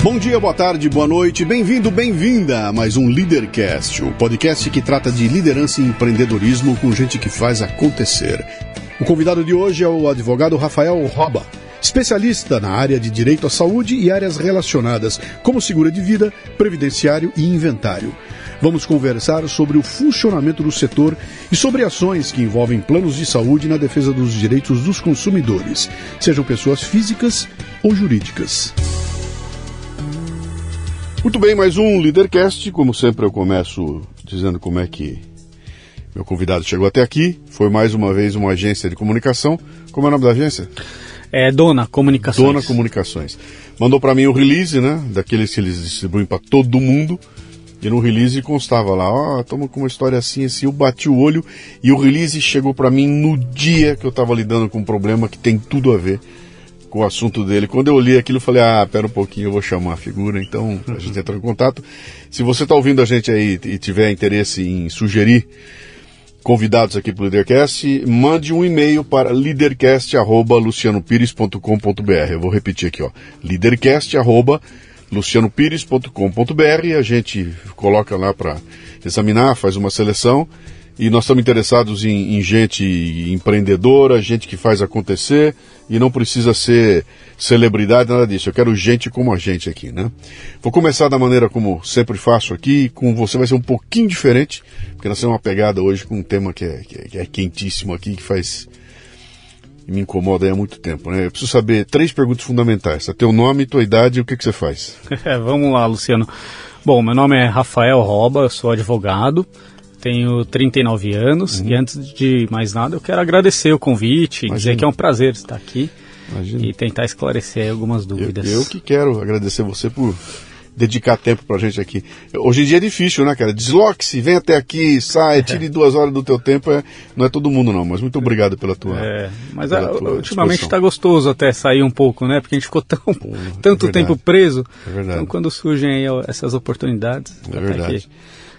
Bom dia, boa tarde, boa noite, bem-vindo, bem-vinda a mais um Leadercast, o podcast que trata de liderança e empreendedorismo com gente que faz acontecer. O convidado de hoje é o advogado Rafael Roba, especialista na área de direito à saúde e áreas relacionadas, como seguro de vida, previdenciário e inventário. Vamos conversar sobre o funcionamento do setor e sobre ações que envolvem planos de saúde na defesa dos direitos dos consumidores, sejam pessoas físicas ou jurídicas. Muito bem, mais um Leadercast. Como sempre, eu começo dizendo como é que meu convidado chegou até aqui. Foi mais uma vez uma agência de comunicação. Como é o nome da agência? É Dona Comunicações. Dona Comunicações. Mandou para mim o release, né? Daqueles que eles distribuem para todo mundo. E no release constava lá, ó, oh, estamos com uma história assim, assim. Eu bati o olho e o release chegou para mim no dia que eu estava lidando com um problema que tem tudo a ver com o assunto dele. Quando eu olhei aquilo, eu falei, ah, pera um pouquinho, eu vou chamar a figura. Então, a gente entrou em contato. Se você está ouvindo a gente aí e tiver interesse em sugerir convidados aqui para o Leadercast, mande um e-mail para leadercast.lucianopires.com.br. Eu vou repetir aqui, ó, leadercast.lucianopires.com.br. A gente coloca lá para examinar, faz uma seleção e nós estamos interessados em, em, gente empreendedora, gente que faz acontecer e não precisa ser celebridade, nada disso. Eu quero gente como a gente aqui, né? Vou começar da maneira como sempre faço aqui, com você vai ser um pouquinho diferente, porque nós temos uma pegada hoje com um tema que é, que é, que é quentíssimo aqui, que faz. me incomoda há muito tempo, né? Eu preciso saber três perguntas fundamentais: teu nome, tua idade e o que, que você faz. Vamos lá, Luciano. Bom, meu nome é Rafael Roba, eu sou advogado tenho 39 anos uhum. e antes de mais nada eu quero agradecer o convite, Imagina. dizer que é um prazer estar aqui Imagina. e tentar esclarecer algumas dúvidas. Eu, eu, que quero agradecer você por dedicar tempo pra gente aqui. Hoje em dia é difícil, né, cara? Desloque-se, vem até aqui, sai, tire duas horas do teu tempo. É, não é todo mundo, não, mas muito obrigado pela tua. É, mas a, tua ultimamente está gostoso até sair um pouco, né? Porque a gente ficou tão, Pô, tanto é tempo preso. É verdade. Então, quando surgem aí essas oportunidades, é verdade. Aqui.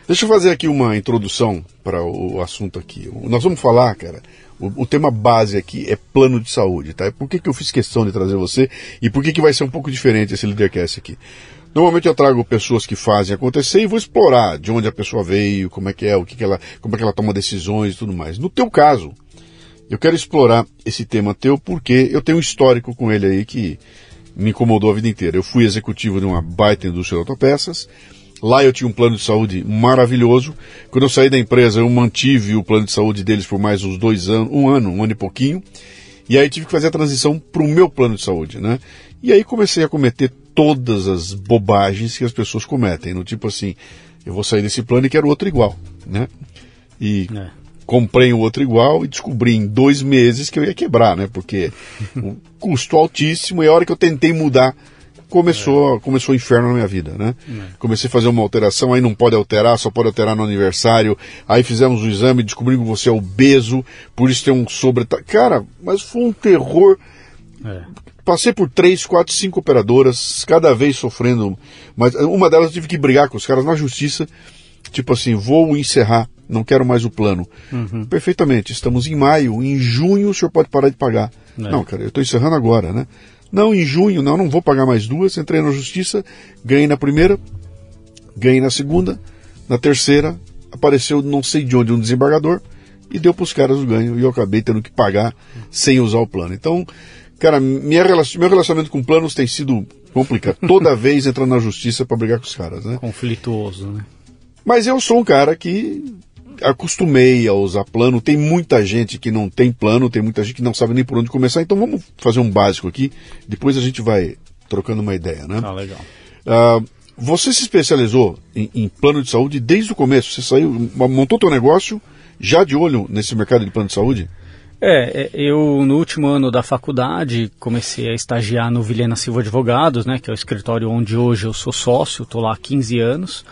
Deixa eu fazer aqui uma introdução para o assunto aqui. Nós vamos falar, cara, o, o, tema base aqui é plano de saúde, tá? Por que, que eu fiz questão de trazer você e por que, que vai ser um pouco diferente esse Leadercast aqui? Normalmente eu trago pessoas que fazem acontecer e vou explorar de onde a pessoa veio, como é que é, o que, que ela, como é que ela toma decisões e tudo mais. No teu caso, eu quero explorar esse tema teu porque eu tenho um histórico com ele aí que me incomodou a vida inteira. Eu fui executivo de uma baita indústria de autopeças, Lá eu tinha um plano de saúde maravilhoso. Quando eu saí da empresa, eu mantive o plano de saúde deles por mais uns dois anos, um ano, um ano e pouquinho. E aí tive que fazer a transição para o meu plano de saúde, né? E aí comecei a cometer todas as bobagens que as pessoas cometem, no tipo assim, eu vou sair desse plano e quero outro igual, né? E é. comprei um outro igual e descobri em dois meses que eu ia quebrar, né? Porque o custo altíssimo e a hora que eu tentei mudar começou, é. começou o inferno na minha vida, né? É. Comecei a fazer uma alteração, aí não pode alterar, só pode alterar no aniversário. Aí fizemos o exame, descobrimos que você é obeso, por isso tem um sobre... Cara, mas foi um terror. É. Passei por três, quatro, cinco operadoras, cada vez sofrendo. Mas uma delas eu tive que brigar com os caras na justiça. Tipo assim, vou encerrar, não quero mais o plano. Uhum. Perfeitamente, estamos em maio, em junho o senhor pode parar de pagar. É. Não, cara, eu estou encerrando agora, né? Não, em junho, não, não vou pagar mais duas. Entrei na justiça, ganhei na primeira, ganhei na segunda, na terceira, apareceu não sei de onde um desembargador e deu para os caras o ganho e eu acabei tendo que pagar sem usar o plano. Então, cara, minha, meu relacionamento com planos tem sido complicado. Toda vez entrando na justiça para brigar com os caras, né? Conflituoso, né? Mas eu sou um cara que acostumei a usar plano. Tem muita gente que não tem plano, tem muita gente que não sabe nem por onde começar. Então vamos fazer um básico aqui. Depois a gente vai trocando uma ideia, né? Ah, legal. Uh, você se especializou em, em, plano de saúde desde o começo. Você saiu, montou teu negócio já de olho nesse mercado de plano de saúde? É, é eu no último ano da faculdade comecei a estagiar no Vilhena Silva Advogados, né, que é o escritório onde hoje eu sou sócio, estou lá há 15 anos.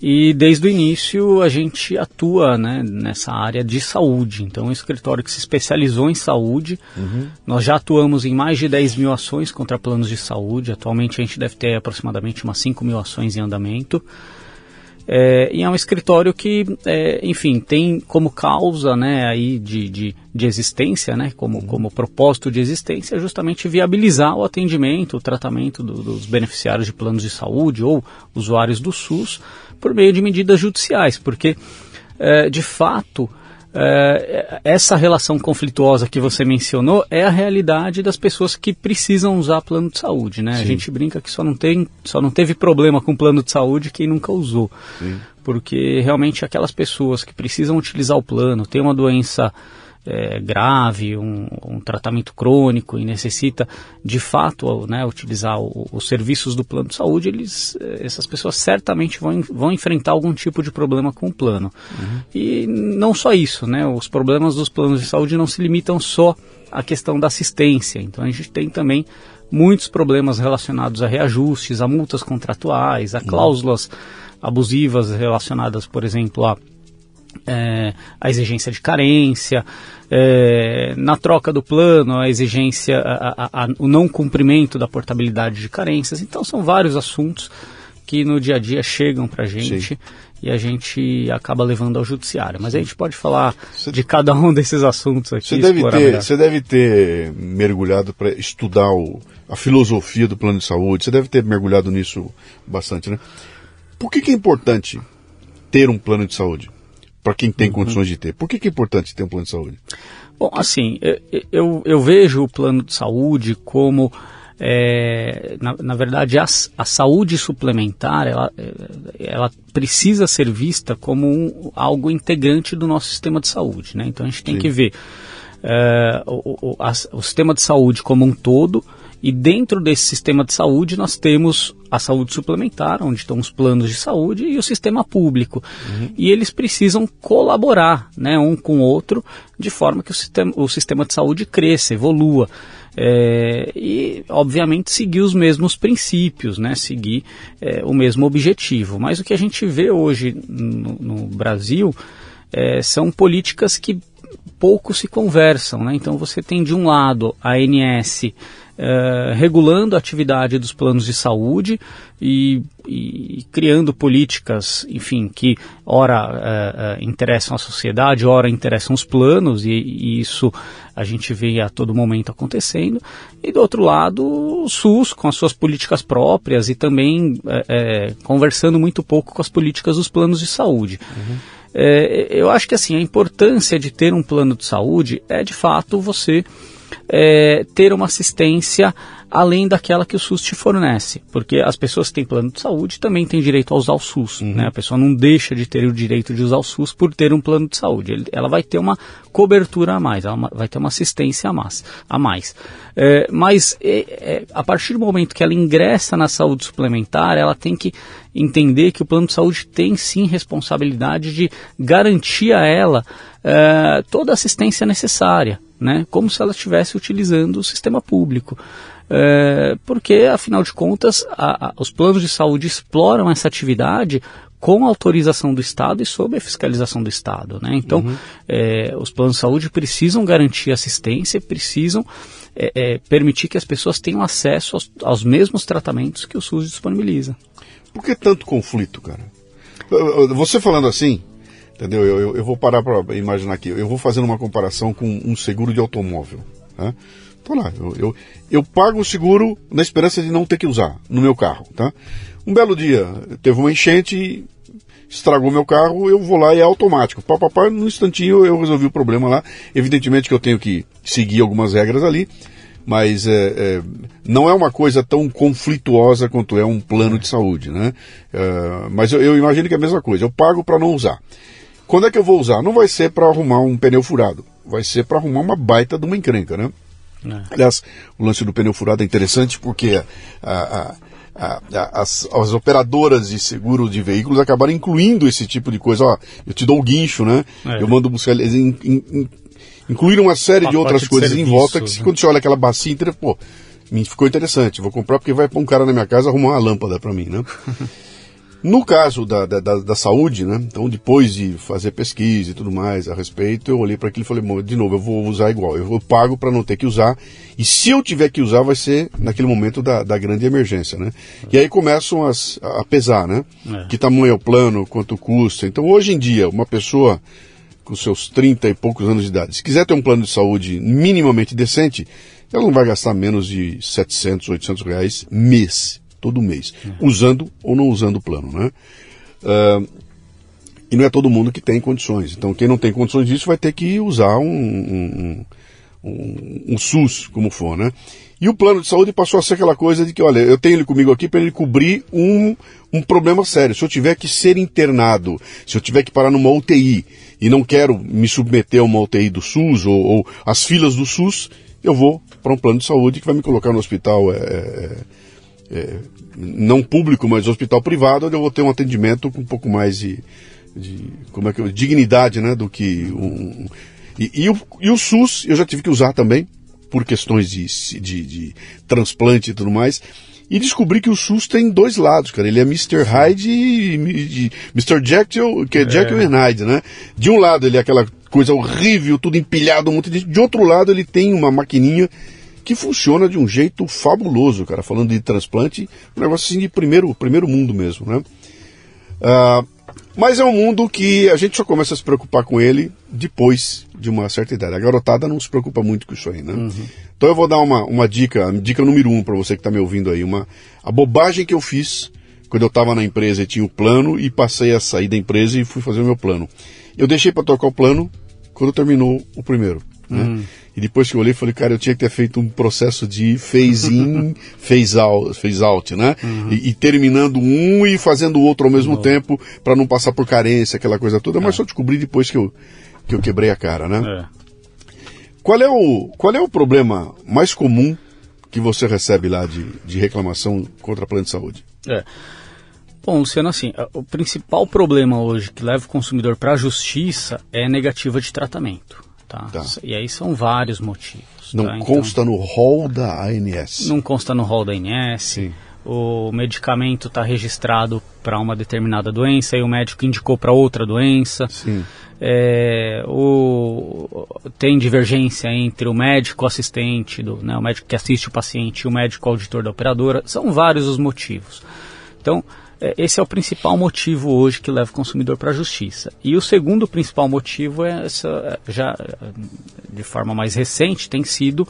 E desde o início a gente atua né, nessa área de saúde. Então, é um escritório que se especializou em saúde. Uhum. Nós já atuamos em mais de 10 mil ações contra planos de saúde. Atualmente a gente deve ter aproximadamente umas 5 mil ações em andamento. É, e é um escritório que, é, enfim, tem como causa né, aí de, de, de existência, né, como, uhum. como propósito de existência, justamente viabilizar o atendimento, o tratamento do, dos beneficiários de planos de saúde ou usuários do SUS por meio de medidas judiciais, porque, é, de fato, é, essa relação conflituosa que você mencionou é a realidade das pessoas que precisam usar plano de saúde, né? Sim. A gente brinca que só não, tem, só não teve problema com plano de saúde quem nunca usou. Sim. Porque realmente aquelas pessoas que precisam utilizar o plano, tem uma doença é, grave, um, um, tratamento crônico e necessita de fato né, utilizar o, os serviços do plano de saúde, eles, é, essas pessoas certamente vão, vão enfrentar algum tipo de problema com o plano. Uhum. E não só isso, né, os problemas dos planos de saúde não se limitam só à questão da assistência. Então a gente tem também muitos problemas relacionados a reajustes, a multas contratuais, a uhum. cláusulas abusivas relacionadas, por exemplo, a é, a exigência de carência, é, na troca do plano, a exigência, a, a, a, o não cumprimento da portabilidade de carências. Então, são vários assuntos que no dia a dia chegam para a gente Sim. e a gente acaba levando ao judiciário. Mas a gente pode falar você, de cada um desses assuntos aqui. Você deve, ter, você deve ter mergulhado para estudar o, a filosofia do plano de saúde, você deve ter mergulhado nisso bastante, né? Por que, que é importante ter um plano de saúde? Para quem tem uhum. condições de ter. Por que, que é importante ter um plano de saúde? Bom, assim, eu, eu vejo o plano de saúde como, é, na, na, verdade, a, a, saúde suplementar, ela, ela precisa ser vista como um, algo integrante do nosso sistema de saúde. Né? Então a gente tem Sim. que ver é, o, o, a, o sistema de saúde como um todo, e dentro desse sistema de saúde nós temos a saúde suplementar, onde estão os planos de saúde, e o sistema público. Uhum. E eles precisam colaborar né, um com o outro, de forma que o sistema, o sistema de saúde cresça, evolua. É, e, obviamente, seguir os mesmos princípios, né, seguir é, o mesmo objetivo. Mas o que a gente vê hoje no, no Brasil é, são políticas que pouco se conversam. Né? Então, você tem, de um lado, a ANS é, regulando a atividade dos planos de saúde e, e criando políticas, enfim, que ora é, é, interessam a sociedade, ora interessam os planos, e, e, isso a gente vê a todo momento acontecendo. E do outro lado, o SUS com as suas políticas próprias e também é, é, conversando muito pouco com as políticas dos planos de saúde. Uhum. Eu acho que assim a importância de ter um plano de saúde é de fato você é, ter uma assistência além daquela que o SUS te fornece, porque as pessoas que têm plano de saúde também têm direito a usar o SUS, uhum. né? A pessoa não deixa de ter o direito de usar o SUS por ter um plano de saúde, ela vai ter uma cobertura a mais, ela vai ter uma assistência a mais. A mais. É, mas é, é, a partir do momento que ela ingressa na saúde suplementar, ela tem que entender que o plano de saúde tem sim responsabilidade de garantir a ela é, toda a assistência necessária, né? como se ela estivesse utilizando o sistema público. É, porque, afinal de contas, a, a, os planos de saúde exploram essa atividade com autorização do Estado e sob a fiscalização do Estado. Né? Então, uhum. é, os planos de saúde precisam garantir assistência, precisam é, é, permitir que as pessoas tenham acesso aos, aos, mesmos tratamentos que o SUS disponibiliza. Por que tanto conflito, cara? Você falando assim, entendeu? Eu, eu, eu vou parar para imaginar aqui. Eu vou fazendo uma comparação com um seguro de automóvel. Né? Tô lá, eu, eu, eu pago o seguro na esperança de não ter que usar no meu carro, tá? Um belo dia, teve uma enchente, estragou meu carro, eu vou lá e é automático. Pá, pá, pá, no instantinho eu resolvi o problema lá. Evidentemente que eu tenho que seguir algumas regras ali, mas é, é, não é uma coisa tão conflituosa quanto é um plano de saúde, né? É, mas eu, eu, imagino que é a mesma coisa. Eu pago para não usar. Quando é que eu vou usar? Não vai ser para arrumar um pneu furado, vai ser para arrumar uma baita de uma encrenca, né? É. Aliás, o lance do pneu furado é interessante porque a, a, a, as, as, operadoras de seguro de veículos acabaram incluindo esse tipo de coisa. Ó, eu te dou o guincho, né? É. Eu mando buscar. Eles in, in, in, incluíram uma série de outras de coisas serviço, em volta que, né? quando você olha aquela bacia inteira, pô, me ficou interessante. Vou comprar porque vai para um cara na minha casa arrumar uma lâmpada para mim, né? No caso da, da, da, saúde, né? Então, depois de fazer pesquisa e tudo mais a respeito, eu olhei para aquilo e falei, de novo, eu vou usar igual. Eu, pago para não ter que usar. E se eu tiver que usar, vai ser naquele momento da, da grande emergência, né? E aí começam as, a pesar, né? É. Que tamanho é o plano, quanto custa. Então, hoje em dia, uma pessoa com seus 30 e poucos anos de idade, se quiser ter um plano de saúde minimamente decente, ela não vai gastar menos de 700, 800 reais mês todo mês, uhum. usando ou não usando o plano, né? Uh, e não é todo mundo que tem condições. Então, quem não tem condições disso vai ter que usar um, um, um, um SUS, como for, né? E o plano de saúde passou a ser aquela coisa de que, olha, eu tenho ele comigo aqui para ele cobrir um, um problema sério. Se eu tiver que ser internado, se eu tiver que parar numa UTI e não quero me submeter a uma UTI do SUS ou, ou as filas do SUS, eu vou para um plano de saúde que vai me colocar no hospital é, é, é, não público, mas hospital privado, onde eu vou ter um atendimento com um pouco mais de, de como é que dignidade, né, do que um, e, e, o, e o SUS eu já tive que usar também por questões de, de, de transplante e tudo mais. E descobri que o SUS tem dois lados, cara. Ele é Mr. Hyde e Mr. Jekyll, que é, é. Jekyll e Hyde, né? De um lado ele é aquela coisa horrível, tudo empilhado, um monte de... De outro lado ele tem uma maquininha que funciona de um jeito fabuloso, cara. Falando de transplante, um negócio assim de primeiro, primeiro mundo mesmo, né? Uh, mas é um mundo que a gente só começa a se preocupar com ele depois de uma certa idade. A garotada não se preocupa muito com isso aí, né? Uhum. Então eu vou dar uma, uma dica, dica número um para você que está me ouvindo aí. Uma, a bobagem que eu fiz quando eu estava na empresa e tinha o plano e passei a sair da empresa e fui fazer o meu plano. Eu deixei para tocar o plano quando terminou o primeiro. Né? Uhum. E depois que eu olhei, falei, cara, eu tinha que ter feito um processo de phase in, phase out, phase out né? Uhum. E, e, terminando um e fazendo o outro ao mesmo uhum. tempo, para não passar por carência, aquela coisa toda. É. Mas só descobri depois que eu, que eu quebrei a cara, né? É. Qual, é o, qual é o problema mais comum que você recebe lá de, de reclamação contra a plano de saúde? É. Bom, Luciano, assim, o principal problema hoje que leva o consumidor para a justiça é a negativa de tratamento. Tá? tá? E aí são vários motivos. Não tá? consta então, no rol da ANS. Não consta no rol da ANS. Sim. O medicamento está registrado para uma determinada doença e o médico indicou para outra doença. Sim. É, o, tem divergência entre o médico assistente, do, né, o médico que assiste o paciente e o médico auditor da operadora. São vários os motivos. Então, esse é o principal motivo hoje que leva o consumidor para a justiça. E o segundo principal motivo é essa, é, já de forma mais recente, tem sido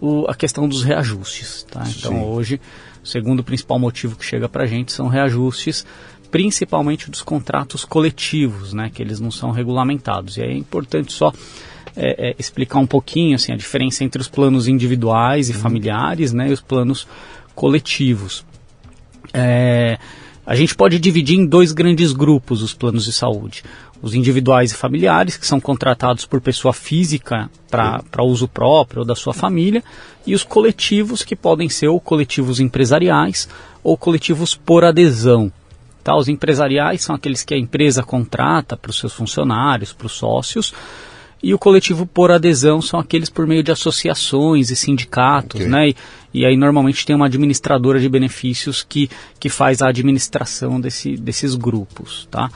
o, a questão dos reajustes. Tá? Então Sim. hoje o segundo principal motivo que chega para a gente são reajustes, principalmente dos contratos coletivos, né, que eles não são regulamentados. E aí é importante só é, é, explicar um pouquinho assim, a diferença entre os planos individuais e uhum. familiares né, e os planos coletivos. É, a gente pode dividir em dois grandes grupos os planos de saúde. Os individuais e familiares, que são contratados por pessoa física para uso próprio ou da sua família, e os coletivos, que podem ser ou coletivos empresariais ou coletivos por adesão. Tá? Os empresariais são aqueles que a empresa contrata para os seus funcionários, para os sócios, e o coletivo por adesão são aqueles por meio de associações e sindicatos, okay. né? E, e, aí normalmente tem uma administradora de benefícios que, que faz a administração desse, desses grupos, tá?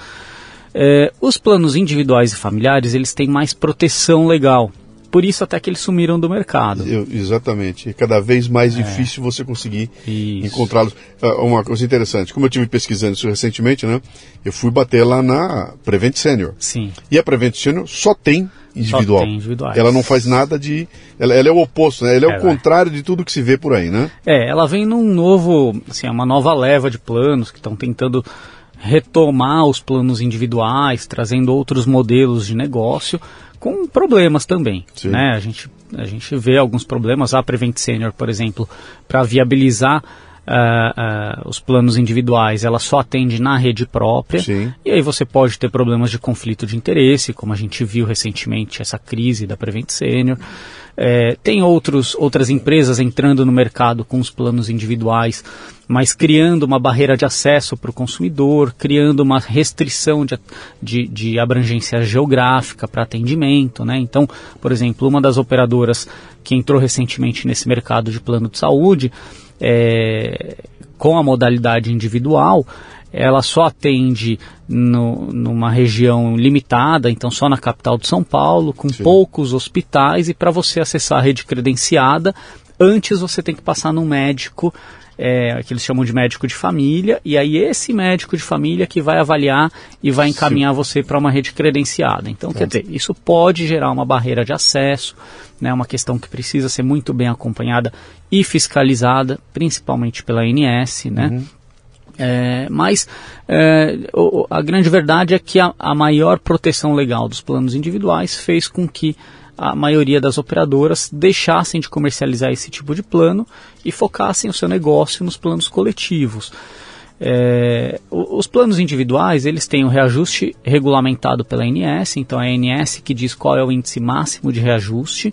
É, os planos individuais e familiares, eles têm mais proteção legal, por isso até que eles sumiram do mercado. Eu, exatamente. É cada vez mais é. difícil você conseguir encontrá-los. Uh, uma coisa interessante, como eu tive pesquisando isso recentemente, né? Eu fui bater lá na Prevent Senior. Sim. E a Prevent Senior só tem individual. Só tem individuais. Ela não faz nada de. Ela, ela é o oposto, né? Ela é, é o contrário de tudo que se vê por aí, né? É, ela vem num novo, assim, uma nova leva de planos que estão tentando retomar os planos individuais, trazendo outros modelos de negócio, com problemas também. Né? A, gente, a gente vê alguns problemas. A Prevent Senior, por exemplo, para viabilizar uh, uh, os planos individuais, ela só atende na rede própria. Sim. E aí você pode ter problemas de conflito de interesse, como a gente viu recentemente essa crise da Prevent Senior. É, tem outros, outras empresas entrando no mercado com os planos individuais, mas criando uma barreira de acesso para o consumidor, criando uma restrição de, de, de abrangência geográfica para atendimento. Né? Então, por exemplo, uma das operadoras que entrou recentemente nesse mercado de plano de saúde, é, com a modalidade individual, ela só atende no, numa região limitada, então só na capital de São Paulo, com Sim. poucos hospitais, e para você acessar a rede credenciada, antes você tem que passar num médico, é, que eles chamam de médico de família, e aí esse médico de família que vai avaliar e vai encaminhar Sim. você para uma rede credenciada. Então, quer dizer, isso pode gerar uma barreira de acesso, né, uma questão que precisa ser muito bem acompanhada e fiscalizada, principalmente pela ANS, né? Uhum. É, mas é, a grande verdade é que a, a, maior proteção legal dos planos individuais fez com que a maioria das operadoras deixassem de comercializar esse tipo de plano e focassem o seu negócio nos planos coletivos. É, os planos individuais eles têm o reajuste regulamentado pela ANS, então é a ANS que diz qual é o índice máximo de reajuste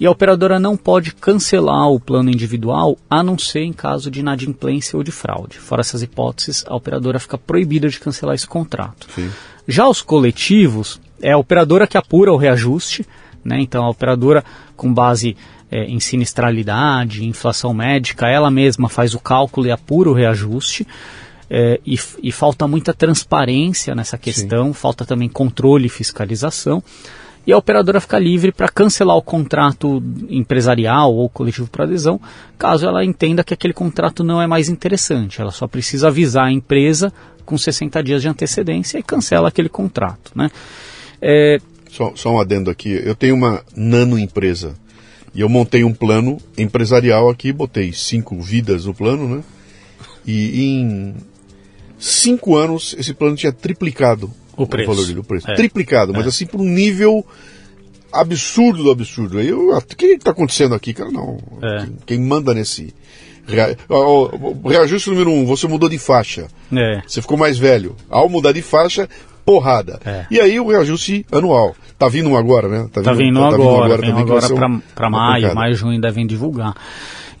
e a operadora não pode cancelar o plano individual a não ser em caso de inadimplência ou de fraude. Fora essas hipóteses, a operadora fica proibida de cancelar esse contrato. Sim. Já os coletivos, é a operadora que apura o reajuste, né? então a operadora com base é, em sinistralidade, inflação médica, ela mesma faz o cálculo e apura o reajuste. É, e, e, falta muita transparência nessa questão, Sim. falta também controle e fiscalização e a operadora fica livre para cancelar o contrato empresarial ou coletivo por adesão, caso ela entenda que aquele contrato não é mais interessante. Ela só precisa avisar a empresa com 60 dias de antecedência e cancela aquele contrato. Né? É... Só, só um adendo aqui, eu tenho uma nano empresa e eu montei um plano empresarial aqui, botei cinco vidas no plano, né? E em cinco anos esse plano tinha triplicado o preço. O valor dele, o preço. É. Triplicado, mas é. assim por um nível absurdo do absurdo. Aí eu, o que está acontecendo aqui, cara? Não. É. Quem, quem, manda nesse. reajuste número um, você mudou de faixa. É. Você ficou mais velho. Ao mudar de faixa, porrada. É. E aí o reajuste anual. Tá vindo um agora, né? Tá vindo, tá vindo tá, agora, tá vindo agora, agora para maio, maio, junho devem divulgar.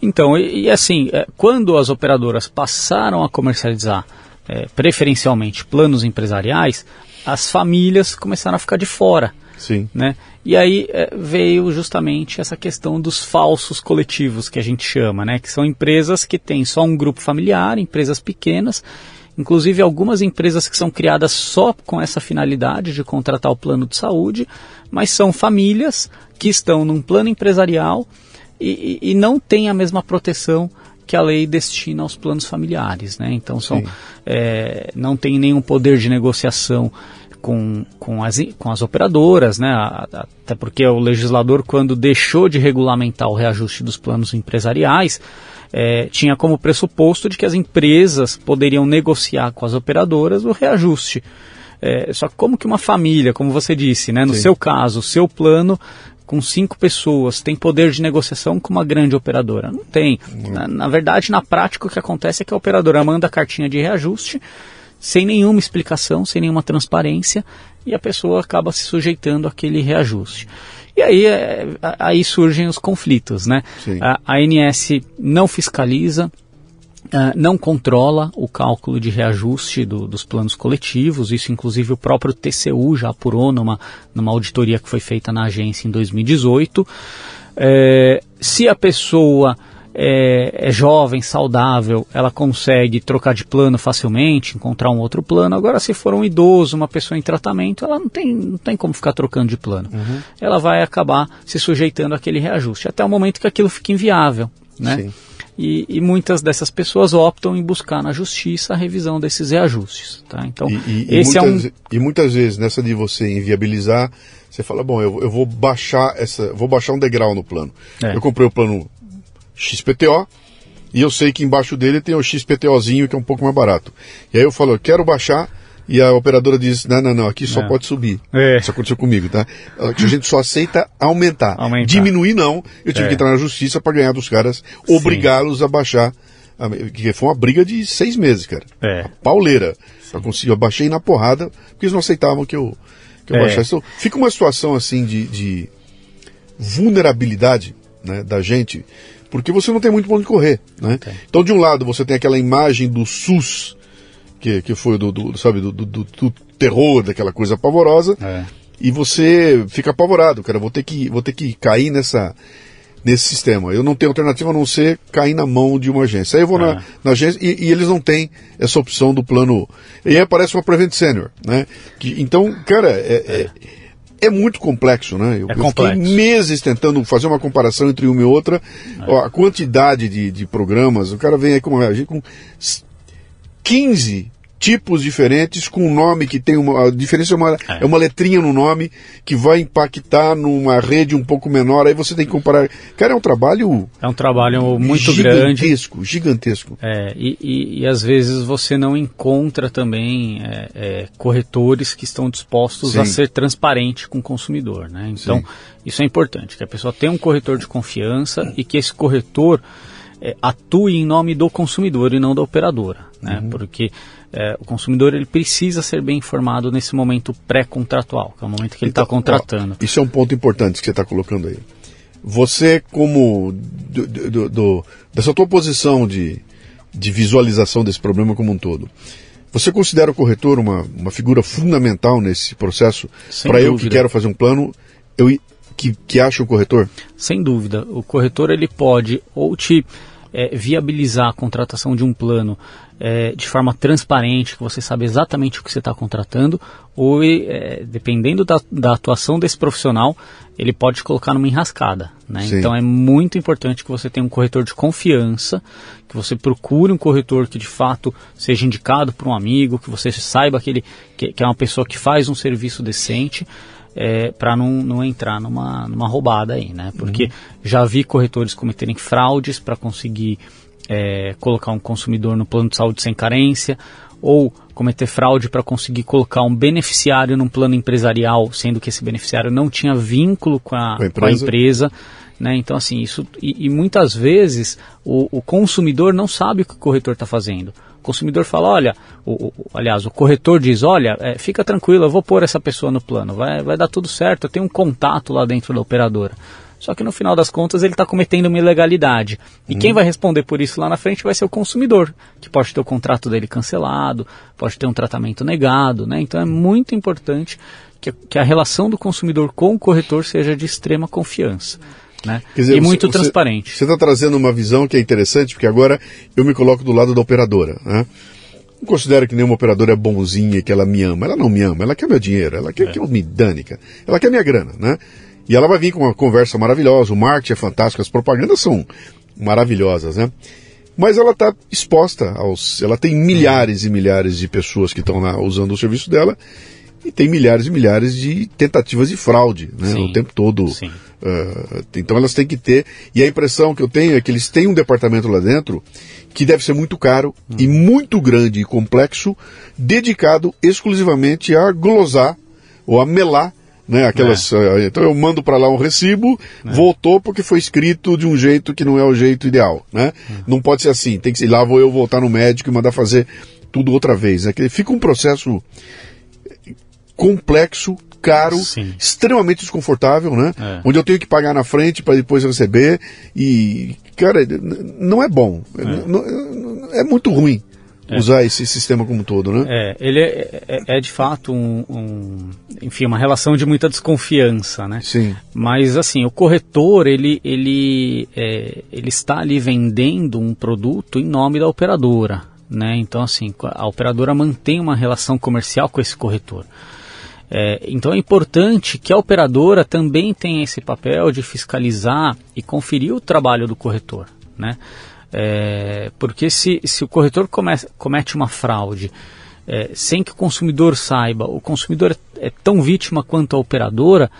Então, e, e assim, é, quando as operadoras passaram a comercializar é, preferencialmente planos empresariais, as famílias começaram a ficar de fora. Sim. Né? E aí é, veio justamente essa questão dos falsos coletivos que a gente chama, né? que são empresas que têm só um grupo familiar, empresas pequenas, inclusive algumas empresas que são criadas só com essa finalidade de contratar o plano de saúde, mas são famílias que estão num plano empresarial e, e, e não têm a mesma proteção que a lei destina aos planos familiares. Né? Então são, é, não tem nenhum poder de negociação com, com, as, com as operadoras, né? até porque o legislador, quando deixou de regulamentar o reajuste dos planos empresariais, é, tinha como pressuposto de que as empresas poderiam negociar com as operadoras o reajuste. É, só que como que uma família, como você disse, né, no Sim. seu caso, o seu plano com cinco pessoas tem poder de negociação com uma grande operadora? Não tem. Na, na, verdade, na prática, o que acontece é que a operadora manda a cartinha de reajuste sem nenhuma explicação, sem nenhuma transparência, e a pessoa acaba se sujeitando àquele reajuste. E aí, é, aí surgem os conflitos, né? A, a ANS não fiscaliza, Uh, não controla o cálculo de reajuste do, dos planos coletivos, isso inclusive o próprio TCU já apurou numa, numa auditoria que foi feita na agência em 2018. É, se a pessoa é, é, jovem, saudável, ela consegue trocar de plano facilmente, encontrar um outro plano. Agora, se for um idoso, uma pessoa em tratamento, ela não tem, não tem como ficar trocando de plano. Uhum. Ela vai acabar se sujeitando àquele reajuste, até o momento que aquilo fica inviável. Né? E, e, muitas dessas pessoas optam em buscar na justiça a revisão desses reajustes. Tá? Então, e, e, esse muitas, é um... e muitas vezes, nessa de você inviabilizar, você fala, bom, eu, eu vou baixar essa, vou baixar um degrau no plano. É. Eu comprei o plano XPTO, e eu sei que embaixo dele tem o XPTOzinho que é um pouco mais barato. E aí eu falo, eu quero baixar, e a operadora diz, não, não, não, aqui só é. pode subir. É. Isso aconteceu comigo, tá? A gente só aceita aumentar. aumentar. Diminuir não, eu tive é. que entrar na justiça para ganhar dos caras, obrigá-los a baixar. Que foi uma briga de seis meses, cara. É. A pauleira. Eu consegui, eu baixei na porrada, porque eles não aceitavam que eu, que eu é. baixasse. Então, fica uma situação assim de, de vulnerabilidade né, da gente porque você não tem muito para onde correr, né? Okay. Então, de um lado, você tem aquela imagem do SUS, que, que foi do, do sabe, do, do, do, terror, daquela coisa pavorosa, é. e você fica apavorado, cara, vou ter que, vou ter que cair nessa, nesse sistema. Eu não tenho alternativa a não ser cair na mão de uma agência. Aí eu vou é. na, na, agência e, e, eles não têm essa opção do plano. E aí aparece uma Prevent Senior, né? Que, então, cara, é, é. é é muito complexo, né? Eu, é eu fiquei meses tentando fazer uma comparação entre uma e outra. É. Ó, a quantidade de, de programas, o cara vem aí com, com 15 tipos diferentes com um nome que tem uma a diferença é uma, é. é. uma letrinha no nome que vai impactar numa rede um pouco menor aí você tem que comparar cara é um trabalho é um trabalho muito gigantesco, grande gigantesco é, e, e, e, às vezes você não encontra também é, é, corretores que estão dispostos Sim. a ser transparente com o consumidor né então Sim. isso é importante que a pessoa tenha um corretor de confiança e que esse corretor é, atue em nome do consumidor e não da operadora né uhum. porque é, o consumidor ele precisa ser bem informado nesse momento pré-contratual, que é o momento que ele está então, contratando. Ó, isso é um ponto importante que você está colocando aí. Você, como do, do, do, dessa tua posição de, de visualização desse problema como um todo, você considera o corretor uma, uma figura fundamental nesse processo para eu que quero fazer um plano, eu que, que acho o corretor? Sem dúvida. O corretor ele pode ou te é, viabilizar a contratação de um plano é, de forma transparente, que você sabe exatamente o que você está contratando, ou é, dependendo da, da, atuação desse profissional, ele pode te colocar numa enrascada. Né? Então é muito importante que você tenha um corretor de confiança, que você procure um corretor que de fato seja indicado por um amigo, que você saiba que, ele, que, que é uma pessoa que faz um serviço decente. É, para não, não entrar numa, numa roubada aí, né? Porque uhum. já vi corretores cometerem fraudes para conseguir é, colocar um consumidor no plano de saúde sem carência, ou cometer fraude para conseguir colocar um beneficiário num plano empresarial, sendo que esse beneficiário não tinha vínculo com a, a empresa. Com a empresa né? Então, assim, isso. E, e muitas vezes o, o, consumidor não sabe o que o corretor está fazendo. O consumidor fala: olha, o, o, aliás, o corretor diz: olha, é, fica tranquilo, eu vou pôr essa pessoa no plano, vai, vai dar tudo certo, eu tenho um contato lá dentro da operadora. Só que no final das contas ele está cometendo uma ilegalidade. E hum. quem vai responder por isso lá na frente vai ser o consumidor, que pode ter o contrato dele cancelado, pode ter um tratamento negado. Né? Então é muito importante que, que a relação do consumidor com o corretor seja de extrema confiança. Né? Dizer, e muito você, transparente. Você está trazendo uma visão que é interessante, porque agora eu me coloco do lado da operadora. Né? Não considero que nenhuma operadora é bonzinha, que ela me ama. Ela não me ama, ela quer meu dinheiro, ela quer é. que eu me dane, cara. Ela quer minha grana, né? E ela vai vir com uma conversa maravilhosa, o marketing é fantástico, as propagandas são maravilhosas, né? Mas ela está exposta aos. Ela tem milhares e milhares de pessoas que estão lá usando o serviço dela. E tem milhares e milhares de tentativas de fraude né, o tempo todo. Uh, então elas têm que ter. E a impressão que eu tenho é que eles têm um departamento lá dentro que deve ser muito caro hum. e muito grande e complexo, dedicado exclusivamente a glosar ou a melar né? Aquelas, é. Então eu mando para lá um recibo, é. voltou porque foi escrito de um jeito que não é o jeito ideal, né? É. Não pode ser assim, tem que ser lá vou eu voltar no médico e mandar fazer tudo outra vez. Né? Fica um processo complexo, caro, Sim. extremamente desconfortável, né? É. Onde eu tenho que pagar na frente para depois receber e, cara, não é bom. É, é muito ruim é. usar esse sistema como um todo, né? É, ele é, é, é de fato um, um, enfim, uma relação de muita desconfiança, né? Sim. Mas assim, o corretor ele ele é, ele está ali vendendo um produto em nome da operadora, né? Então assim, a operadora mantém uma relação comercial com esse corretor. É, então é importante que a operadora também tenha esse papel de fiscalizar e conferir o trabalho do corretor, né? É, porque se, se o corretor comece, comete uma fraude é, sem que o consumidor saiba, o consumidor é, é tão vítima quanto a operadora,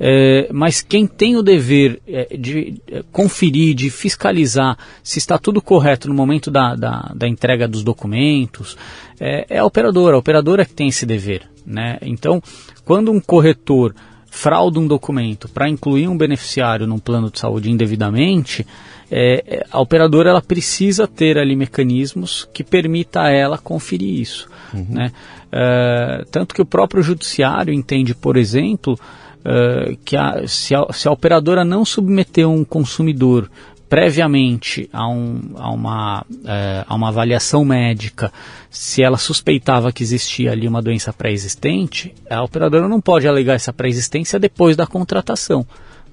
é, mas quem tem o dever é, de é, conferir, de fiscalizar se está tudo correto no momento da, da, da entrega dos documentos, é, é, a operadora. A operadora que tem esse dever. Né? Então, quando um corretor frauda um documento para incluir um beneficiário num plano de saúde indevidamente, é, é, a operadora ela precisa ter ali mecanismos que permita a ela conferir isso. Uhum. Né? É, tanto que o próprio judiciário entende, por exemplo, é, que a, se, a, se, a, operadora não submeter um consumidor previamente a, um, a, uma, é, a uma avaliação médica, se ela suspeitava que existia ali uma doença pré-existente, a operadora não pode alegar essa pré-existência depois da contratação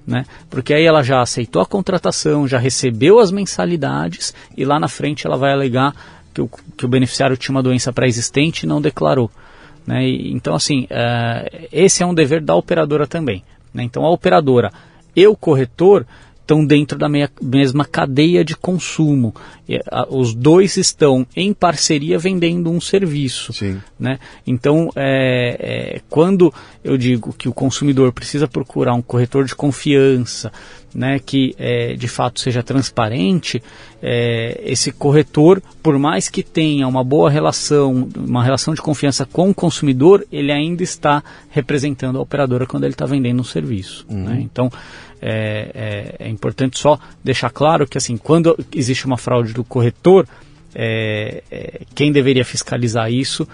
né? Porque aí ela já aceitou a contratação, já recebeu as mensalidades e lá na frente ela vai alegar que o, que o beneficiário tinha uma doença pré-existente e não declarou. Né? E, então, assim, uh, esse é um dever da operadora também. Né? Então, a operadora e o corretor estão dentro da meia, mesma cadeia de consumo. E, a, os dois estão em parceria vendendo um serviço. Sim. Né? Então, é, é, quando eu digo que o consumidor precisa procurar um corretor de confiança, né, que é, de fato seja transparente, é, esse corretor, por mais que tenha uma boa relação, uma relação de confiança com o consumidor, ele ainda está representando a operadora quando ele está vendendo um serviço. Uhum. Né? Então, é, é, é, importante só deixar claro que assim, quando existe uma fraude do corretor, é, é, quem deveria fiscalizar isso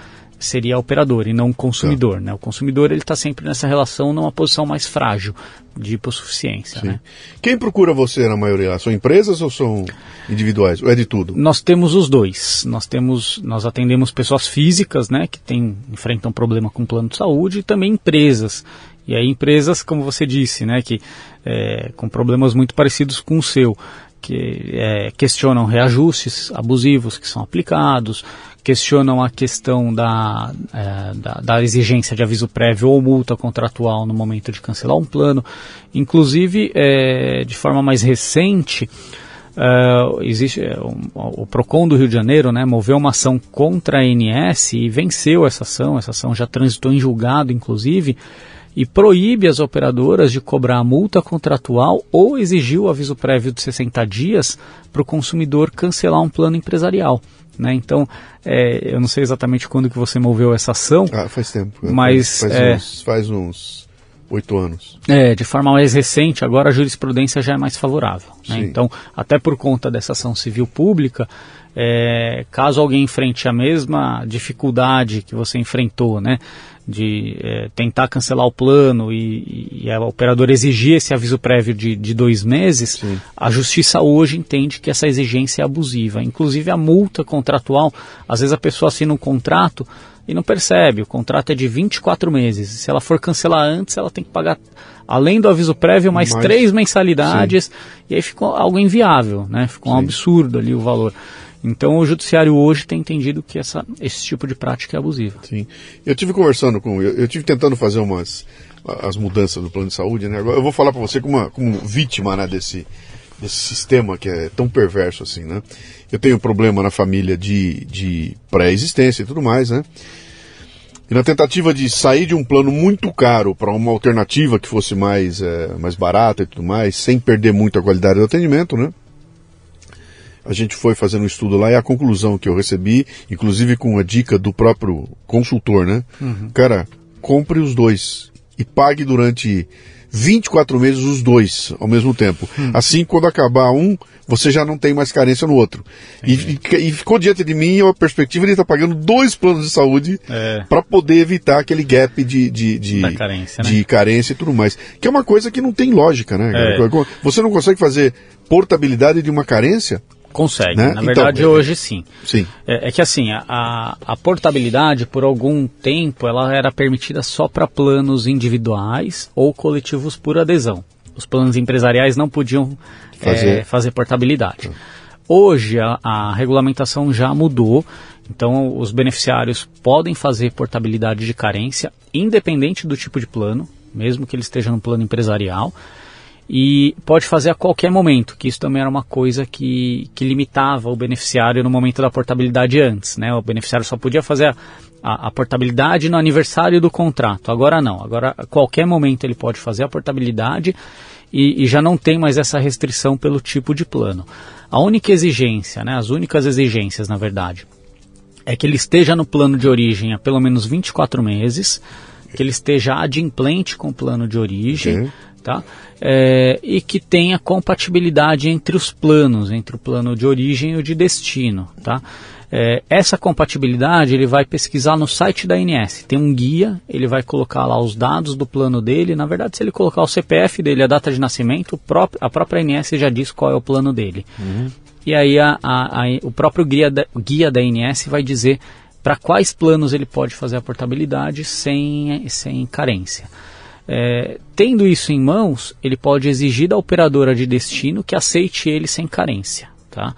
seria a operadora e não o consumidor. Né? O consumidor ele está sempre nessa relação numa posição mais frágil de hipossuficiência. Né? Quem procura você na maioria? São empresas ou são individuais? Ou é de tudo? Nós temos os dois. Nós temos, nós atendemos pessoas físicas, né, que tem, enfrentam problema com plano de saúde e também empresas e aí empresas, como você disse, né, que é, com problemas muito parecidos com o seu, que é, questionam reajustes abusivos que são aplicados, questionam a questão da, é, da, da, exigência de aviso prévio ou multa contratual no momento de cancelar um plano. Inclusive, é, de forma mais recente, é, existe é, um, o Procon do Rio de Janeiro, né, moveu uma ação contra a ANS e venceu essa ação. Essa ação já transitou em julgado, inclusive e proíbe as operadoras de cobrar a multa contratual ou exigir o aviso prévio de 60 dias para o consumidor cancelar um plano empresarial. Né? Então, é, eu não sei exatamente quando que você moveu essa ação. Ah, faz tempo. Mas faz, é, uns, faz uns oito anos. É, de forma mais recente, agora a jurisprudência já é mais favorável. Né? Então, até por conta dessa ação civil pública, é, caso alguém enfrente a mesma dificuldade que você enfrentou, né? De é, tentar cancelar o plano e, e, a operadora exigir esse aviso prévio de, de dois meses, Sim. a justiça hoje entende que essa exigência é abusiva. Inclusive a multa contratual, às vezes a pessoa assina um contrato e não percebe, o contrato é de 24 meses. Se ela for cancelar antes, ela tem que pagar, além do aviso prévio, mais, mais três mensalidades, sim. e aí ficou algo inviável, né? Ficou um absurdo ali o valor. Então o judiciário hoje tem entendido que essa, esse tipo de prática é abusiva. Sim. Eu tive conversando com, eu, eu tive tentando fazer umas as mudanças do plano de saúde, né? Agora eu vou falar para você como, uma, como vítima né, desse desse sistema que é tão perverso assim, né? Eu tenho problema na família de, de pré-existência e tudo mais, né? E na tentativa de sair de um plano muito caro para uma alternativa que fosse mais, é, mais barata e tudo mais, sem perder muito a qualidade do atendimento, né? A gente foi fazendo um estudo lá e a conclusão que eu recebi, inclusive com a dica do próprio consultor, né? Uhum. Cara, compre os dois e pague durante 24 meses os dois ao mesmo tempo. Hum. Assim, quando acabar um, você já não tem mais carência no outro. E, e, e, ficou diante de mim a perspectiva de estar pagando dois planos de saúde é. para poder evitar aquele gap de, de, de, carência, né? de carência e tudo mais. Que é uma coisa que não tem lógica, né? É. Você não consegue fazer portabilidade de uma carência Consegue. Né? Na então, verdade, então, hoje sim. sim. É, é, que assim, a, a portabilidade, por algum tempo, ela era permitida só para planos individuais ou coletivos por adesão. Os planos empresariais não podiam fazer, é, fazer portabilidade. Tá. Hoje, a, a regulamentação já mudou. Então, os beneficiários podem fazer portabilidade de carência, independente do tipo de plano, mesmo que ele esteja no plano empresarial e pode fazer a qualquer momento, que isso também era uma coisa que, que limitava o beneficiário no momento da portabilidade antes, né? O beneficiário só podia fazer a, a, a, portabilidade no aniversário do contrato, agora não, agora a qualquer momento ele pode fazer a portabilidade e, e já não tem mais essa restrição pelo tipo de plano. A única exigência, né, as únicas exigências na verdade, é que ele esteja no plano de origem há pelo menos 24 meses, que ele esteja adimplente com o plano de origem, tá? É, e que tenha compatibilidade entre os planos, entre o plano de origem e o de destino, tá? É, essa compatibilidade ele vai pesquisar no site da ANS. Tem um guia, ele vai colocar lá os dados do plano dele. Na verdade, se ele colocar o CPF dele, a data de nascimento, a própria ANS já diz qual é o plano dele. Uhum. E aí a, a, a, o próprio guia da, guia da ANS vai dizer para quais planos ele pode fazer a portabilidade sem, sem carência. É, tendo isso em mãos, ele pode exigir da operadora de destino que aceite ele sem carência. Tá?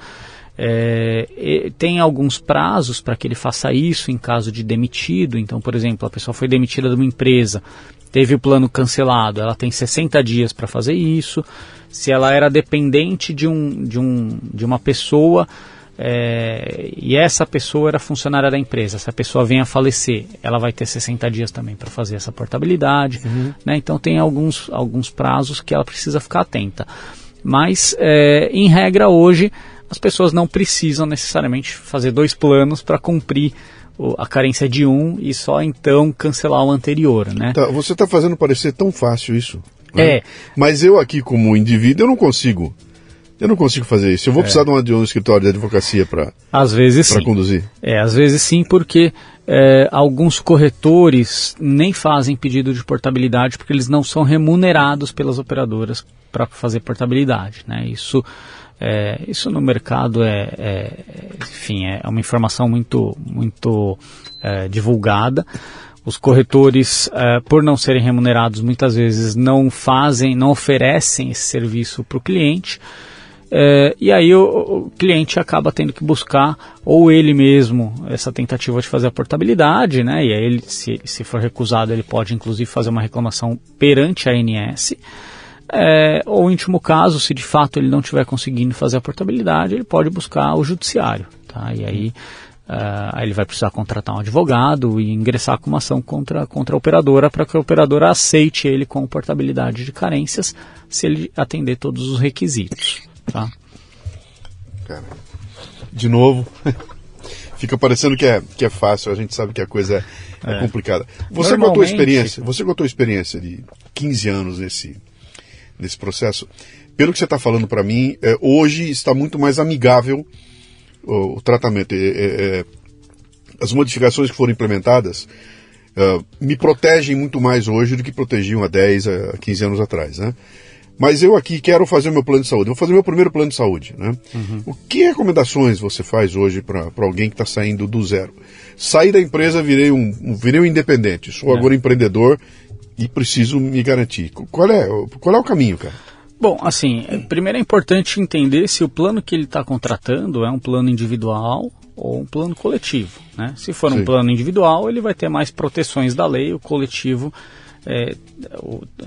É, tem alguns prazos para que ele faça isso em caso de demitido. Então, por exemplo, a pessoa foi demitida de uma empresa, teve o plano cancelado, ela tem 60 dias para fazer isso. Se ela era dependente de, um, de, um, de uma pessoa é, e essa pessoa era funcionária da empresa. Se a pessoa vem a falecer, ela vai ter 60 dias também para fazer essa portabilidade. Uhum. Né? Então tem alguns, alguns prazos que ela precisa ficar atenta. Mas, é, em regra, hoje, as pessoas não precisam necessariamente fazer dois planos para cumprir a carência de um e só então cancelar o anterior. Né? Tá, você está fazendo parecer tão fácil isso. Né? É. Mas eu aqui, como indivíduo, eu não consigo eu não consigo fazer isso. Eu vou é. precisar de, uma, de um escritório de advocacia para às vezes para conduzir. É, às vezes sim, porque é, alguns corretores nem fazem pedido de portabilidade porque eles não são remunerados pelas operadoras para fazer portabilidade, né? Isso é, isso no mercado é, é, enfim, é uma informação muito muito é, divulgada. Os corretores, é, por não serem remunerados, muitas vezes não fazem, não oferecem esse serviço para o cliente. É, e aí o, o, cliente acaba tendo que buscar ou ele mesmo essa tentativa de fazer a portabilidade, né? E aí ele, se, se for recusado, ele pode inclusive fazer uma reclamação perante a ANS. É, ou em último caso, se de fato ele não estiver conseguindo fazer a portabilidade, ele pode buscar o judiciário, tá? E aí Uh, aí ele vai precisar contratar um advogado e ingressar com uma ação contra, contra a operadora para que a operadora aceite ele com portabilidade de carências se ele atender todos os requisitos. Tá? Cara, de novo, fica parecendo que é, que é fácil, a gente sabe que a coisa é, é. é complicada. Você com a tua experiência, você com a tua experiência de 15 anos nesse, nesse processo, pelo que você está falando para mim, é, hoje está muito mais amigável o, o tratamento. É, as modificações que foram implementadas uh, me protegem muito mais hoje do que protegiam há 10, a 15 anos atrás, né? Mas eu aqui quero fazer o meu plano de saúde. Vou fazer meu primeiro plano de saúde. Né? Uhum. O que recomendações você faz hoje para alguém que está saindo do zero? Saí da empresa, virei um, virei um independente. Sou é. agora empreendedor e preciso me garantir. Qual é, qual é o caminho, cara? Bom, assim, primeiro é importante entender se o plano que ele está contratando é um plano individual ou um plano coletivo. Né? Se for Sim. um plano individual, ele vai ter mais proteções da lei, o coletivo é,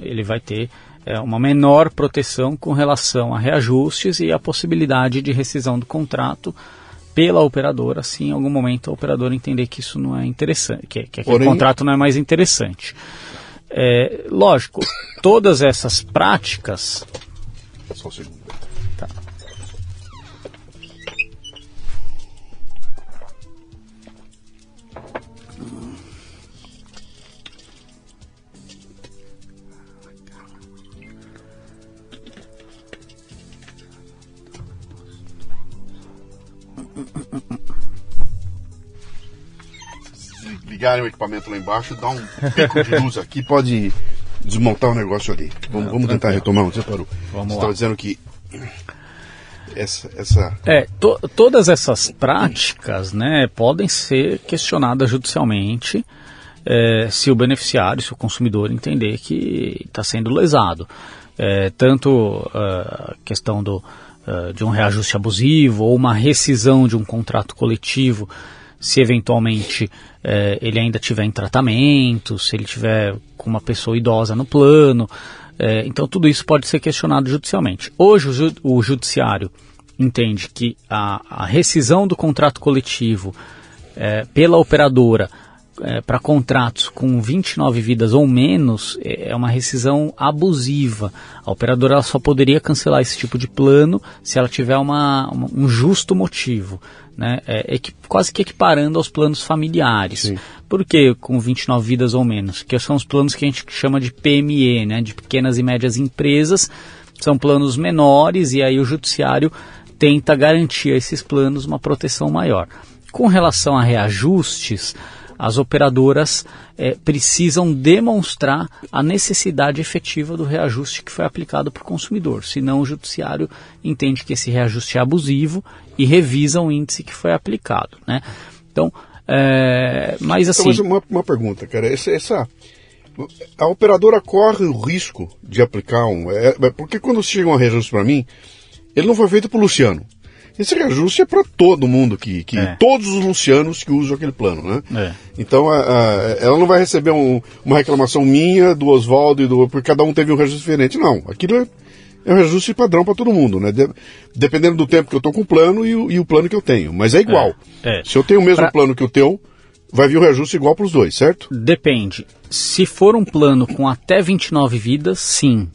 ele vai ter é, uma menor proteção com relação a reajustes e a possibilidade de rescisão do contrato, pela operadora, se em algum momento a operadora entender que isso não é interessante, que, que aquele Porém... contrato não é mais interessante. É, lógico, todas essas práticas. Só um segundo. Ligarem o equipamento lá embaixo, dá um pico de luz aqui, pode desmontar o negócio ali. Vamos, vamos tentar retomar onde você parou. Vamos você estava dizendo que essa, essa... É, to, todas essas práticas né, podem ser questionadas judicialmente é, se o beneficiário, se o consumidor entender que está sendo lesado. É, tanto a uh, questão do, uh, de um reajuste abusivo ou uma rescisão de um contrato coletivo se eventualmente é, ele ainda tiver em tratamento, se ele tiver com uma pessoa idosa no plano. É, então tudo isso pode ser questionado judicialmente. Hoje o, ju o judiciário entende que a, a, rescisão do contrato coletivo é, pela operadora é, para contratos com 29 vidas ou menos é, é uma rescisão abusiva. A operadora só poderia cancelar esse tipo de plano se ela tiver uma, uma um justo motivo né, é, é quase que equiparando aos planos familiares. Sim. Por que com 29 vidas ou menos? Que são os planos que a gente chama de PME, né, de pequenas e médias empresas, são planos menores e aí o judiciário tenta garantir a esses planos uma proteção maior. Com relação a reajustes, as operadoras é, precisam demonstrar a necessidade efetiva do reajuste que foi aplicado para o consumidor. Senão, o judiciário entende que esse reajuste é abusivo e revisa o índice que foi aplicado. Né? Então, é, mas então, assim. Então, mas uma, uma pergunta, cara. Essa, essa, a operadora corre o risco de aplicar um. É, é porque quando chega um reajuste para mim, ele não foi feito para o Luciano. Esse reajuste é para todo mundo que, que é. todos os lucianos que usam aquele plano, né? É. Então a, a, ela não vai receber um, uma reclamação minha, do Oswaldo e do porque cada um teve um reajuste diferente, não. Aquilo é, é um reajuste padrão para todo mundo, né? De, dependendo do tempo que eu estou com o plano e o, e o, plano que eu tenho, mas é igual. É. é. Se eu tenho o mesmo pra... plano que o teu, vai vir o reajuste igual para os dois, certo? Depende. Se for um plano com até 29 vidas, sim.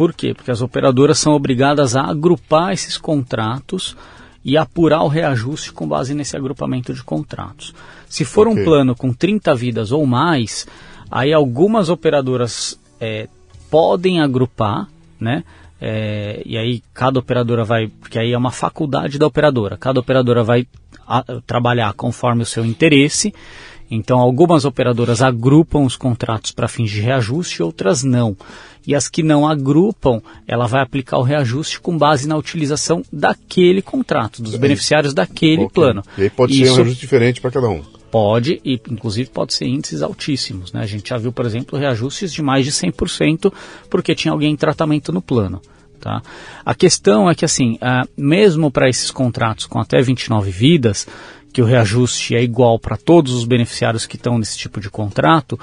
Por quê? Porque as operadoras são obrigadas a agrupar esses contratos e apurar o reajuste com base nesse agrupamento de contratos. Se for okay. um plano com 30 vidas ou mais, aí algumas operadoras é, podem agrupar, né? É, e aí cada operadora vai, porque aí é uma faculdade da operadora, cada operadora vai a, trabalhar conforme o seu interesse então, algumas operadoras agrupam os contratos para fins de reajuste, outras não. E as que não agrupam, ela vai aplicar o reajuste com base na utilização daquele contrato, dos é. beneficiários daquele okay. plano. E aí pode Isso ser um reajuste diferente para cada um. Pode, e inclusive pode ser índices altíssimos. Né? A gente já viu, por exemplo, reajustes de mais de 100% porque tinha alguém em tratamento no plano. Tá? A questão é que, assim, uh, mesmo para esses contratos com até 29 vidas, que o reajuste é igual para todos os beneficiários que estão nesse tipo de contrato,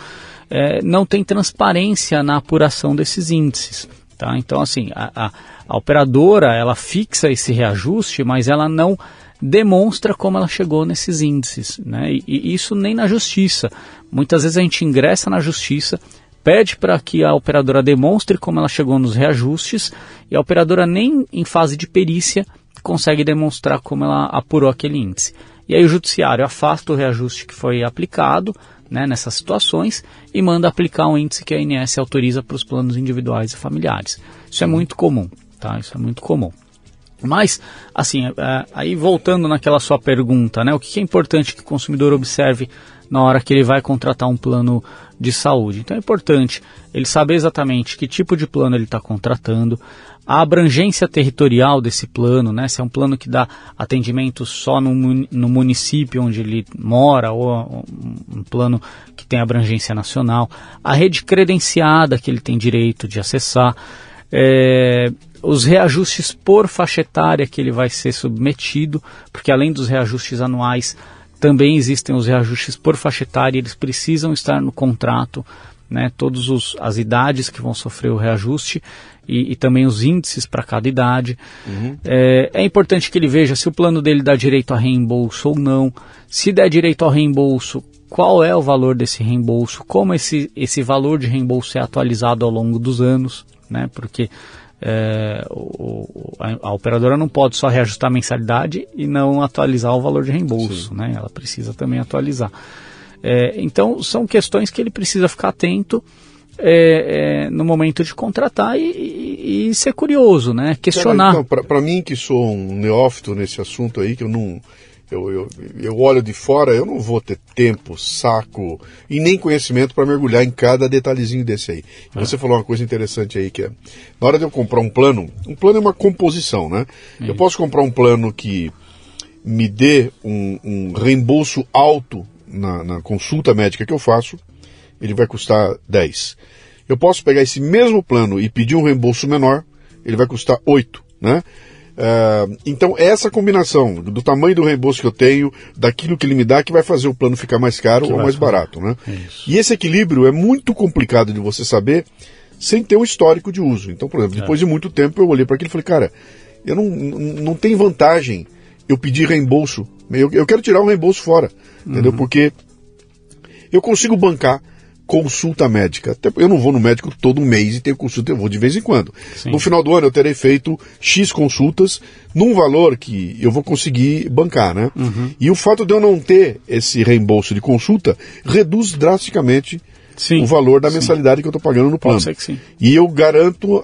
é, não tem transparência na apuração desses índices. Tá? Então, assim, a, a, a operadora ela fixa esse reajuste, mas ela não demonstra como ela chegou nesses índices. Né? E, e, isso nem na justiça. Muitas vezes a gente ingressa na justiça, pede para que a operadora demonstre como ela chegou nos reajustes, e a operadora nem em fase de perícia consegue demonstrar como ela apurou aquele índice. E aí o judiciário afasta o reajuste que foi aplicado né, nessas situações e manda aplicar um índice que a ANS autoriza para os planos individuais e familiares. Isso é muito comum, tá? Isso é muito comum. Mas, assim, é, é, aí voltando naquela sua pergunta, né, o que é importante que o consumidor observe na hora que ele vai contratar um plano de saúde? Então é importante ele saber exatamente que tipo de plano ele está contratando, a abrangência territorial desse plano, né, se é um plano que dá atendimento só no, no município onde ele mora, ou um plano que tem abrangência nacional, a rede credenciada que ele tem direito de acessar, é, os reajustes por faixa etária que ele vai ser submetido, porque além dos reajustes anuais, também existem os reajustes por faixa etária, eles precisam estar no contrato né, todas as idades que vão sofrer o reajuste e, e também os índices para cada idade. Uhum. É, é, importante que ele veja se o plano dele dá direito a reembolso ou não. Se der direito ao reembolso, qual é o valor desse reembolso, como esse, esse valor de reembolso é atualizado ao longo dos anos, né? Porque é, o, a, a, operadora não pode só reajustar a mensalidade e não atualizar o valor de reembolso, né? Ela precisa também atualizar. É, então são questões que ele precisa ficar atento é, é, no momento de contratar e, e, e, ser curioso, né? Questionar. Então, para mim que sou um neófito nesse assunto aí, que eu não eu, eu, eu olho de fora, eu não vou ter tempo, saco e nem conhecimento para mergulhar em cada detalhezinho desse aí. É. Você falou uma coisa interessante aí que é, na hora de eu comprar um plano, um plano é uma composição, né? Eu posso comprar um plano que me dê um, um reembolso alto na, na consulta médica que eu faço, ele vai custar 10. Eu posso pegar esse mesmo plano e pedir um reembolso menor, ele vai custar 8, né? Uh, então, essa combinação do tamanho do reembolso que eu tenho, daquilo que ele me dá, que vai fazer o plano ficar mais caro que ou mais fazer. barato. Né? Isso. E esse equilíbrio é muito complicado de você saber sem ter um histórico de uso. Então, por exemplo, é. depois de muito tempo eu olhei para aquilo e falei, cara, eu não, não tem vantagem eu pedir reembolso. Eu, eu quero tirar o reembolso fora, uhum. entendeu? Porque eu consigo bancar consulta médica. Até eu não vou no médico todo mês e tenho consulta, eu vou de vez em quando. Sim. No final do ano eu terei feito X consultas num valor que eu vou conseguir bancar, né? Uhum. E o fato de eu não ter esse reembolso de consulta reduz drasticamente sim. o valor da mensalidade sim. que eu estou pagando no plano. E eu garanto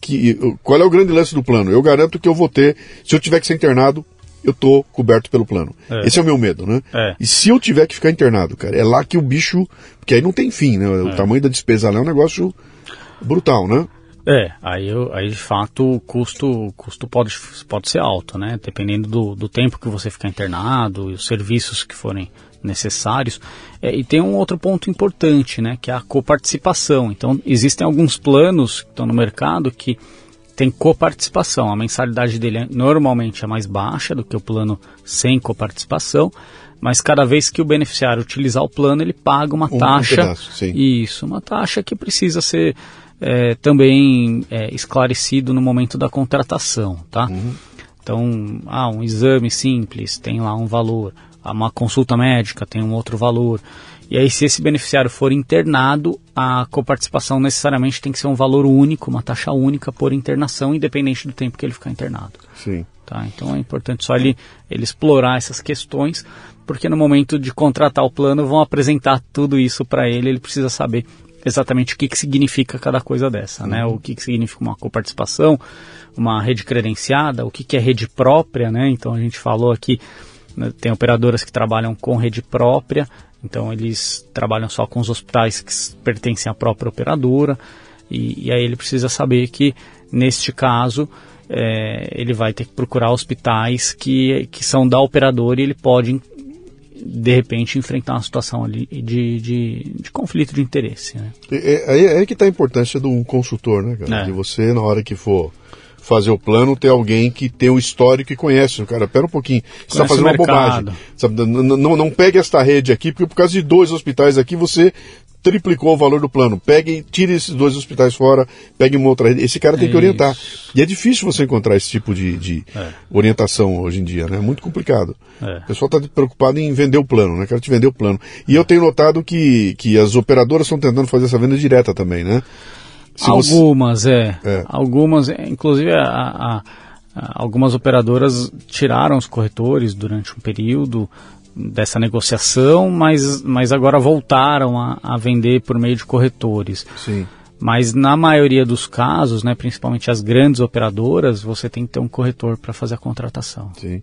que. Qual é o grande lance do plano? Eu garanto que eu vou ter, se eu tiver que ser internado, eu tô coberto pelo plano. É. Esse é o meu medo, né? É. E se eu tiver que ficar internado, cara, é lá que o bicho. Porque aí não tem fim, né? O é. tamanho da despesa lá é um negócio brutal, né? É, aí, aí de fato o custo, o custo pode, pode ser alto, né? Dependendo do, do tempo que você ficar internado e os serviços que forem necessários. É, e tem um outro ponto importante, né? Que é a coparticipação. Então, existem alguns planos que estão no mercado que tem coparticipação. A mensalidade dele é, normalmente é mais baixa do que o plano sem coparticipação, mas cada vez que o beneficiário utilizar o plano, ele paga uma um taxa. Pedaço, isso, uma taxa que precisa ser é, também é, esclarecido no momento da contratação, tá? Uhum. Então, ah, um exame simples tem lá um valor, uma consulta médica tem um outro valor. E aí, se esse beneficiário for internado, a coparticipação necessariamente tem que ser um valor único, uma taxa única por internação, independente do tempo que ele ficar internado. Sim. Tá? Então é importante só ele, ele explorar essas questões, porque no momento de contratar o plano vão apresentar tudo isso para ele, ele precisa saber exatamente o que, que significa cada coisa dessa, né? uhum. né? O que, que significa uma coparticipação, uma rede credenciada, o que, que é rede própria, né? Então a gente falou aqui, né, tem operadoras que trabalham com rede própria, então eles trabalham só com os hospitais que pertencem à própria operadora e, e aí ele precisa saber que neste caso é, ele vai ter que procurar hospitais que, que são da operadora e ele pode de repente enfrentar uma situação ali de, de, de conflito de interesse. Né? É, é, é que está a importância do consultor, né, cara? É. De você, na hora que for fazer o plano, ter alguém que tem o histórico e conhece. O cara, pera um pouquinho, você está fazendo uma bobagem. Sabe, não, não, não pegue esta rede aqui, porque por causa de dois hospitais aqui você triplicou o valor do plano. Pegue, tire esses dois hospitais fora, pegue uma outra rede. Esse cara tem que orientar. E é difícil você encontrar esse tipo de, de é. orientação hoje em dia, né? É muito complicado. É. O pessoal está preocupado em vender o plano, né? Quero te vender o plano. E eu tenho notado que, que as operadoras estão tentando fazer essa venda direta também, né? Se algumas, você... é. é. Algumas, inclusive a, a, a, algumas operadoras tiraram os corretores durante um período dessa negociação, mas, mas agora voltaram a, a vender por meio de corretores. Sim. Mas na maioria dos casos, né, principalmente as grandes operadoras, você tem que ter um corretor para fazer a contratação. Sim.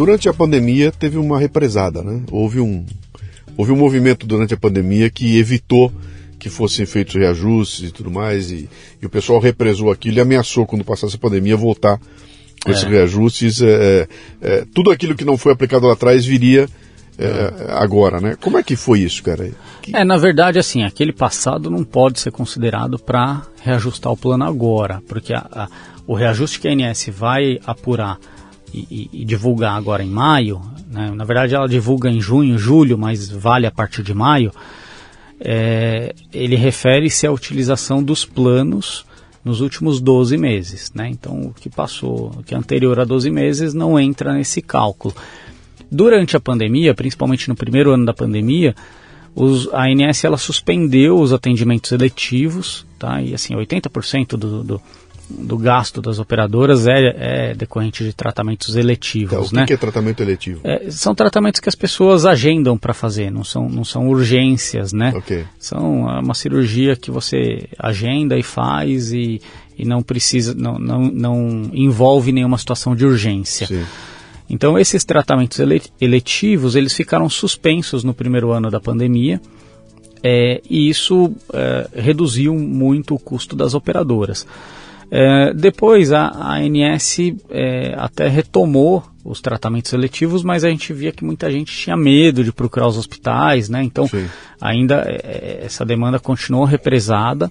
Durante a pandemia teve uma represada, né? Houve um houve um movimento durante a pandemia que evitou que fossem feitos reajustes e tudo mais, e, e o pessoal represou aquilo e ameaçou, quando passasse a pandemia, voltar com é. esses reajustes. É, é, é, tudo aquilo que não foi aplicado lá atrás viria é, agora, né? Como é que foi isso, cara? Que... É, na verdade, assim, aquele passado não pode ser considerado para reajustar o plano agora, porque a, a, o reajuste que a ANS vai apurar e, e, divulgar agora em maio, né? na verdade ela divulga em junho, julho, mas vale a partir de maio, é, ele refere-se à utilização dos planos nos últimos 12 meses. Né? Então o que passou, o que é anterior a 12 meses não entra nesse cálculo. Durante a pandemia, principalmente no primeiro ano da pandemia, os, a ANS ela suspendeu os atendimentos eletivos, tá? E assim, 80% do, do, do gasto das operadoras é, é decorrente de tratamentos eletivos. Então, o que, né? é tratamento eletivo? É, são tratamentos que as pessoas agendam para fazer, não são, não são urgências, né? Okay. São é uma cirurgia que você agenda e faz e, e não precisa, não, não, não envolve nenhuma situação de urgência. Sim. Então esses tratamentos eletivos eles ficaram suspensos no primeiro ano da pandemia. É, e isso é, reduziu muito o custo das operadoras. É, depois a, a ANS é, até retomou os tratamentos seletivos, mas a gente via que muita gente tinha medo de procurar os hospitais, né? Então Sim. ainda é, é, essa demanda continuou represada,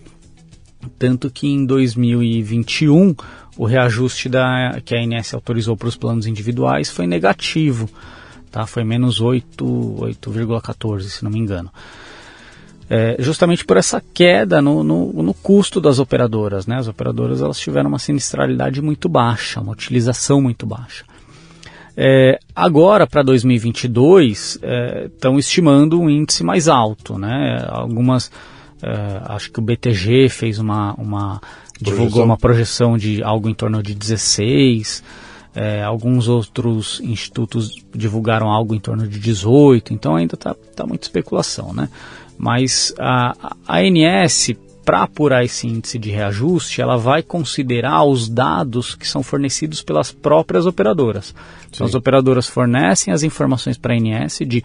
tanto que em 2021 o reajuste da, que a ANS autorizou para os planos individuais foi negativo, tá? Foi menos 8,14, se não me engano é, justamente por essa queda no, no, no, custo das operadoras. Né? As operadoras elas tiveram uma sinistralidade muito baixa, uma utilização muito baixa. É, agora, para 2022, estão é, estimando um índice mais alto. Né? Algumas, é, acho que o BTG fez uma, uma divulgou uma projeção de algo em torno de 16, é, alguns outros institutos divulgaram algo em torno de 18, então ainda está tá muita especulação, né? Mas a, ANS, para apurar esse índice de reajuste, ela vai considerar os dados que são fornecidos pelas próprias operadoras. Então, as operadoras fornecem as informações para a ANS de,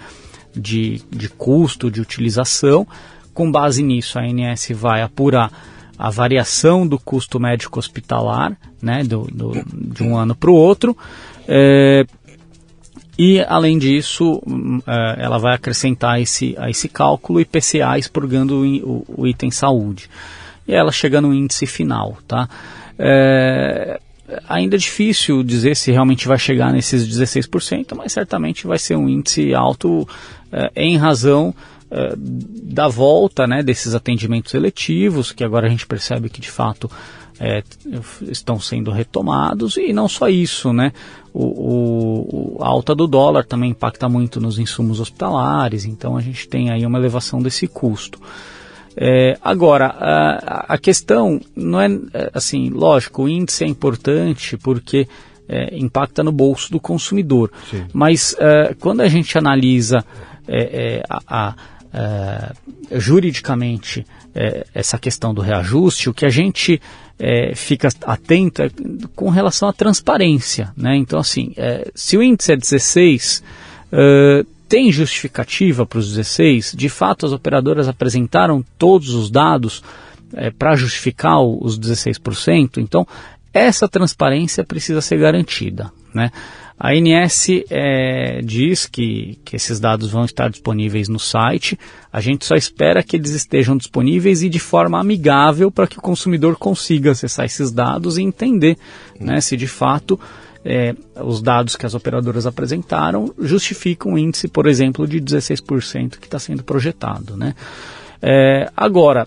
de, de custo, de utilização. Com base nisso, a ANS vai apurar a variação do custo médico hospitalar, né, do, do de um ano para o outro. É, e, além disso, hum, é, ela vai acrescentar esse, a esse cálculo IPCA expurgando o, item saúde. E ela chega no índice final, tá? É, ainda é difícil dizer se realmente vai chegar nesses 16%, mas certamente vai ser um índice alto é, em razão é, da volta né, desses atendimentos eletivos, que agora a gente percebe que de fato é, estão sendo retomados e não só isso, né? O, o, a alta do dólar também impacta muito nos insumos hospitalares, então a gente tem aí uma elevação desse custo. É, agora, a, a, questão não é, é assim, lógico, o índice é importante porque é, impacta no bolso do consumidor, Sim. mas é, quando a gente analisa é, a, a, juridicamente essa questão do reajuste, o que a gente é, fica atento é com relação à transparência. Né? Então, assim, é, se o índice é 16, uh, tem justificativa para os 16? De fato, as operadoras apresentaram todos os dados é, para justificar os 16%? Então, essa transparência precisa ser garantida. Né? A ANS é, diz que, que esses dados vão estar disponíveis no site. A gente só espera que eles estejam disponíveis e de forma amigável para que o consumidor consiga acessar esses dados e entender né, se de fato é, os dados que as operadoras apresentaram justificam o índice, por exemplo, de 16% que está sendo projetado. Né? É, agora,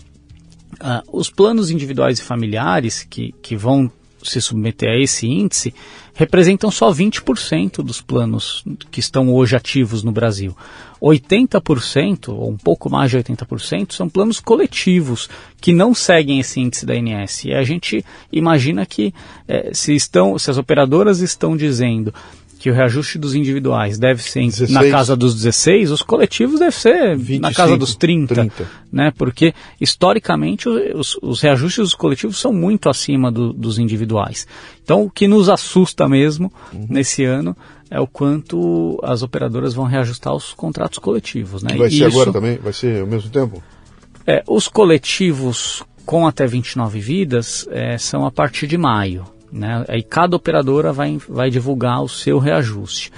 uh, os planos individuais e familiares que, que vão se submeter a esse índice representam só 20% dos planos que estão hoje ativos no Brasil. 80%, ou um pouco mais de 80%, são planos coletivos que não seguem esse índice da ANS. E a gente imagina que eh, se, estão, se as operadoras estão dizendo que o reajuste dos individuais deve ser 16. na casa dos 16, os coletivos deve ser 25, na casa dos 30, 30. Né? Porque, historicamente, os, os, reajustes dos coletivos são muito acima do, dos individuais. Então, o que nos assusta mesmo uhum. nesse ano é o quanto as operadoras vão reajustar os contratos coletivos. Né? Vai ser Isso, agora também? Vai ser ao mesmo tempo? É, os coletivos com até 29 vidas é, são a partir de maio. Né? Aí cada operadora vai, vai divulgar o seu reajuste.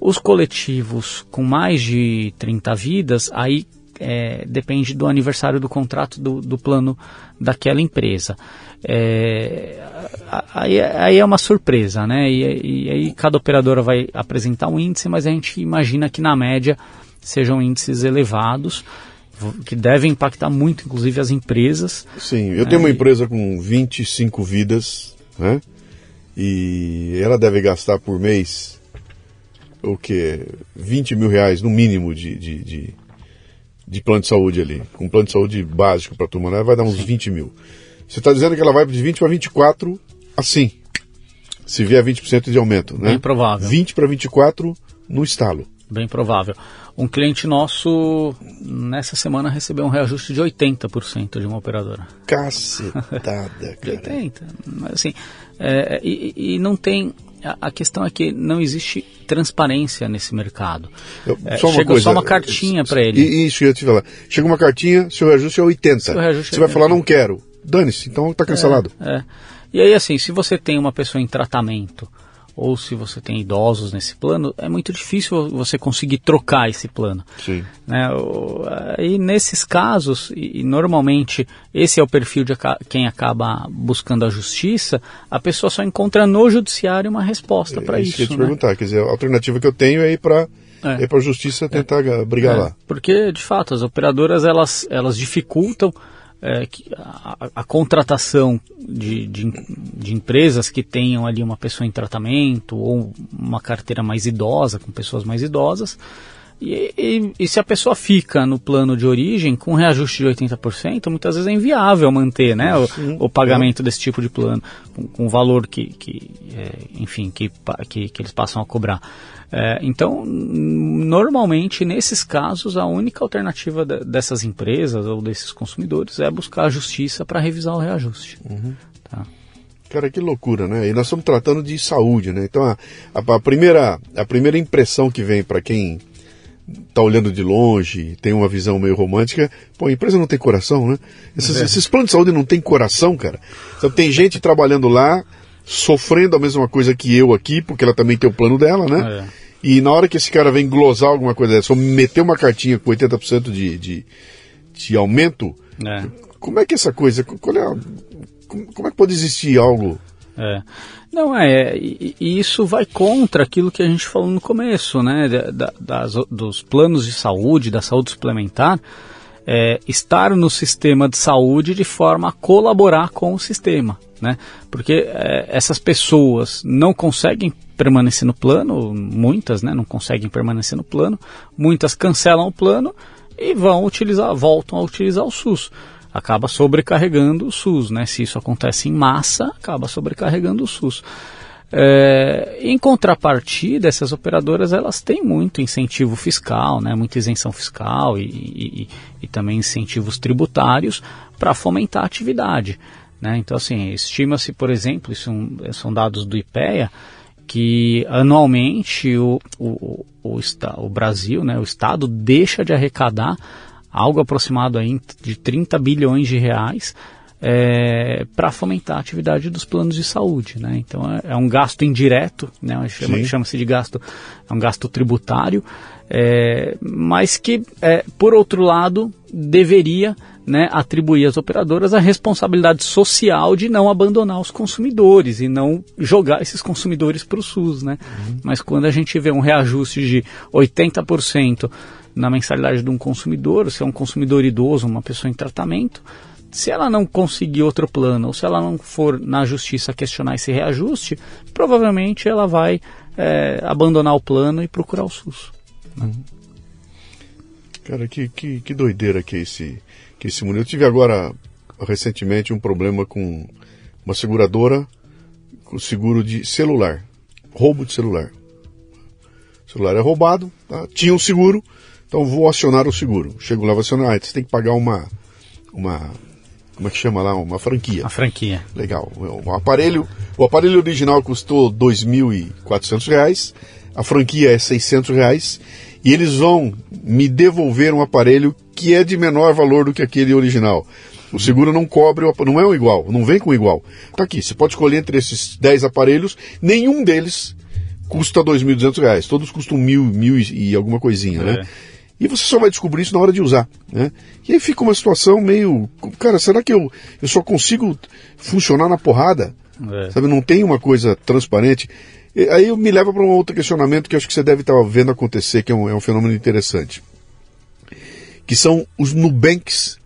Os coletivos com mais de 30 vidas, aí é, depende do aniversário do contrato do, do plano daquela empresa. É, aí, aí, é uma surpresa, né? E, e, aí cada operadora vai apresentar um índice, mas a gente imagina que na média sejam índices elevados que devem impactar muito, inclusive, as empresas. Sim, eu tenho uma empresa com 25 vidas, né? E ela deve gastar por mês o que? 20 mil reais no mínimo de, de, de, de plano de saúde ali. Com plano de saúde básico para a turma, né? vai dar uns Sim. 20 mil. Você está dizendo que ela vai de 20 para 24 assim. Se vier 20% de aumento, né? Bem provável. 20 para 24 no estalo. Bem provável. Um cliente nosso, nessa semana, recebeu um reajuste de 80% de uma operadora. Cacetada, cara. de 80%. Mas assim, é, e, e, não tem. A, questão é que não existe transparência nesse mercado. Eu, é, só chega coisa, só uma cartinha para ele. Isso, eu ia te falar. Chega uma cartinha, seu reajuste é 80. Reajuste Você é vai 80. falar, não quero. Dane-se, então está cancelado. É, é. E aí, assim, se você tem uma pessoa em tratamento ou se você tem idosos nesse plano, é muito difícil você conseguir trocar esse plano. Sim. Né? E nesses casos, e normalmente esse é o perfil de quem acaba buscando a justiça, a pessoa só encontra no judiciário uma resposta para isso. É isso que eu te né? perguntar, quer dizer, a alternativa que eu tenho é ir para é. para a justiça tentar é. brigar é. lá. Porque, de fato, as operadoras elas, elas dificultam é, a, a, contratação de, de, de, empresas que tenham ali uma pessoa em tratamento ou uma carteira mais idosa, com pessoas mais idosas. E, e, e se a pessoa fica no plano de origem com reajuste de 80%, muitas vezes é inviável manter né, o, o pagamento desse tipo de plano, com, com o valor que, que é, enfim, que, que, que eles passam a cobrar. É, então, normalmente, nesses casos, a única alternativa de, dessas empresas ou desses consumidores é buscar a justiça para revisar o reajuste. Uhum. Tá? Cara, que loucura, né? E nós estamos tratando de saúde, né? Então, a, a, a primeira, a primeira impressão que vem para quem está olhando de longe, tem uma visão meio romântica, pô, a empresa não tem coração, né? Esses, é. esses planos de saúde não tem coração, cara. Então, tem gente trabalhando lá, sofrendo a mesma coisa que eu aqui, porque ela também tem o plano dela, né? É. E na hora que esse cara vem glosar alguma coisa dessa, ou meter uma cartinha com 80% de, de, de aumento, é. como é que essa coisa, qual é a, como é que pode existir algo... É. Não, é, e, e, isso vai contra aquilo que a gente falou no começo, né, da, das, dos planos de saúde, da saúde suplementar, é, estar no sistema de saúde de forma a colaborar com o sistema, né, porque é, essas pessoas não conseguem permanecer no plano, muitas né, não conseguem permanecer no plano, muitas cancelam o plano e vão utilizar, voltam a utilizar o SUS. Acaba sobrecarregando o SUS, né? Se isso acontece em massa, acaba sobrecarregando o SUS. É, em contrapartida, essas operadoras elas têm muito incentivo fiscal, né, muita isenção fiscal e, e, e também incentivos tributários para fomentar a atividade. Né? Então, assim, estima-se, por exemplo, isso são dados do IPEA, que anualmente o, o, o, o, Brasil, né, o Estado, deixa de arrecadar algo aproximado aí de 30 bilhões de reais é, para fomentar a atividade dos planos de saúde. Né? Então é, é um gasto indireto, né? chama-se chama de gasto, é um gasto tributário, é, mas que, é, por outro lado, deveria né, atribuir às operadoras a responsabilidade social de não abandonar os consumidores e não jogar esses consumidores para o SUS. Né? Uhum. Mas quando a gente vê um reajuste de 80% na mensalidade de um consumidor, se é um consumidor idoso, uma pessoa em tratamento, se ela não conseguir outro plano, ou se ela não for na justiça questionar esse reajuste, provavelmente ela vai é, abandonar o plano e procurar o SUS. Uhum. Cara, que, que, que doideira que é esse, que esse mundo. Eu tive agora, recentemente, um problema com uma seguradora com seguro de celular. Roubo de celular. O celular é roubado, tá? tinha um seguro, então vou acionar o seguro. Chego lá, vou acionar, ah, você tem que pagar uma, uma, como é que chama lá, uma franquia. A franquia. Legal. O aparelho, o aparelho original custou R$ 2.400, a franquia é 600 reais e eles vão me devolver um aparelho que é de menor valor do que aquele original. O seguro não cobre, não é o igual, não vem com o igual. Tá aqui, você pode escolher entre esses 10 aparelhos, nenhum deles custa R$ 2.200, todos custam mil, mil e alguma coisinha, né? é. né? E você só vai descobrir isso na hora de usar, né? E aí fica uma situação meio, cara, será que eu, eu só consigo funcionar na porrada? É. Sabe, não tem uma coisa transparente. Aí me leva para um outro questionamento que acho que você deve estar vendo acontecer, que é um, é um fenômeno interessante. Que são os Nubanks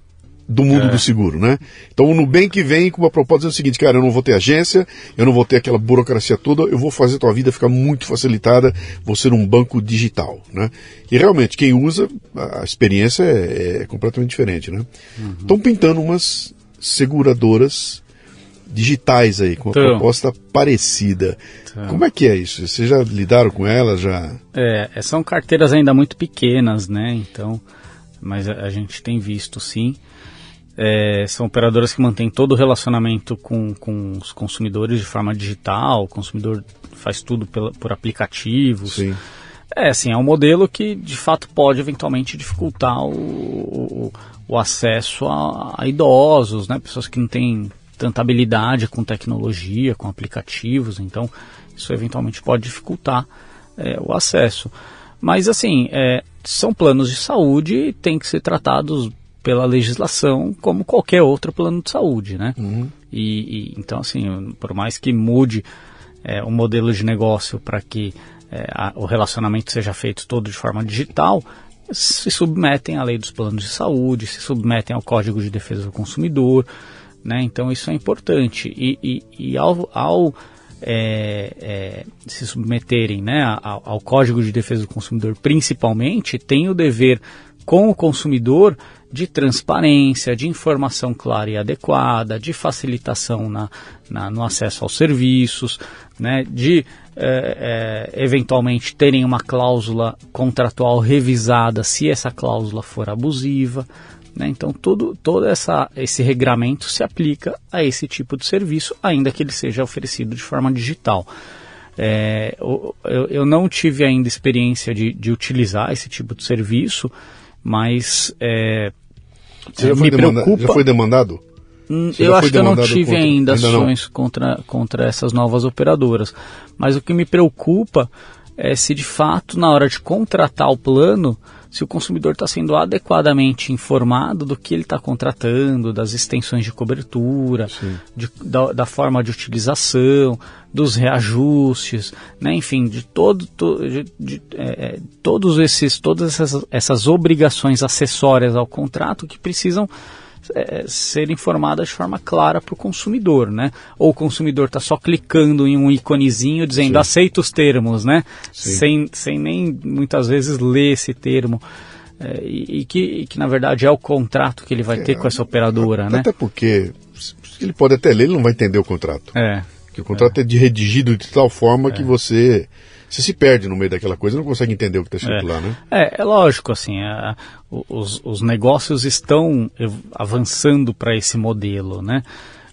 do mundo é. do seguro, né? Então o Nubank vem com uma proposta dizendo o seguinte, cara, eu não vou ter agência, eu não vou ter aquela burocracia toda, eu vou fazer a tua vida ficar muito facilitada, vou ser um banco digital, né? E realmente, quem usa, a experiência é, é completamente diferente, né? Estão uhum. pintando umas seguradoras digitais aí, com uma então, proposta parecida. Então, Como é que é isso? Vocês já lidaram com elas? Já... É, são carteiras ainda muito pequenas, né? Então, mas a, a gente tem visto sim. É, são operadoras que mantêm todo o relacionamento com, com os consumidores de forma digital, o consumidor faz tudo pela, por aplicativos. Sim. É, assim, é um modelo que de fato pode eventualmente dificultar o, o, o acesso a, a, idosos, né? Pessoas que não têm tanta habilidade com tecnologia, com aplicativos, então isso eventualmente pode dificultar é, o acesso. Mas assim, é, são planos de saúde e têm que ser tratados pela legislação como qualquer outro plano de saúde, né? Uhum. E, e, então assim, por mais que mude é, o modelo de negócio para que é, a, o relacionamento seja feito todo de forma digital, se submetem à lei dos planos de saúde, se submetem ao Código de Defesa do Consumidor, né? Então isso é importante e, e, e ao, ao é, é, se submeterem né, ao, ao, Código de Defesa do Consumidor, principalmente, tem o dever com o consumidor de transparência, de informação clara e adequada, de facilitação na, na no acesso aos serviços, né, de é, é, eventualmente terem uma cláusula contratual revisada se essa cláusula for abusiva. Né? Então, todo, todo essa, esse regramento se aplica a esse tipo de serviço, ainda que ele seja oferecido de forma digital. É, eu, eu, não tive ainda experiência de, de utilizar esse tipo de serviço, mas é, Você já foi, demanda, preocupa... já foi demandado? Hum, eu acho que eu não tive contra... ainda ações contra, contra essas novas operadoras. Mas o que me preocupa é se de fato, na hora de contratar o plano, se o consumidor está sendo adequadamente informado do que ele está contratando, das extensões de cobertura, de, da, da, forma de utilização, dos reajustes, né? enfim, de, todo, to, de, de é, é todos esses, todas essas, essas obrigações acessórias ao contrato que precisam é, ser informada de forma clara para o consumidor, né? Ou o consumidor está só clicando em um íconezinho dizendo Sim. aceita os termos, né? Sem, sem nem muitas vezes ler esse termo. É, e, e, que, e, que, na verdade é o contrato que ele vai é, ter com essa operadora, até né? Até porque ele pode até ler, ele não vai entender o contrato. É. Porque o contrato é, é de redigido de tal forma que é. você você se perde no meio daquela coisa, não consegue entender o que está escrito é, lá, né? É, é lógico, assim, é, os, os negócios estão avançando para esse modelo, né?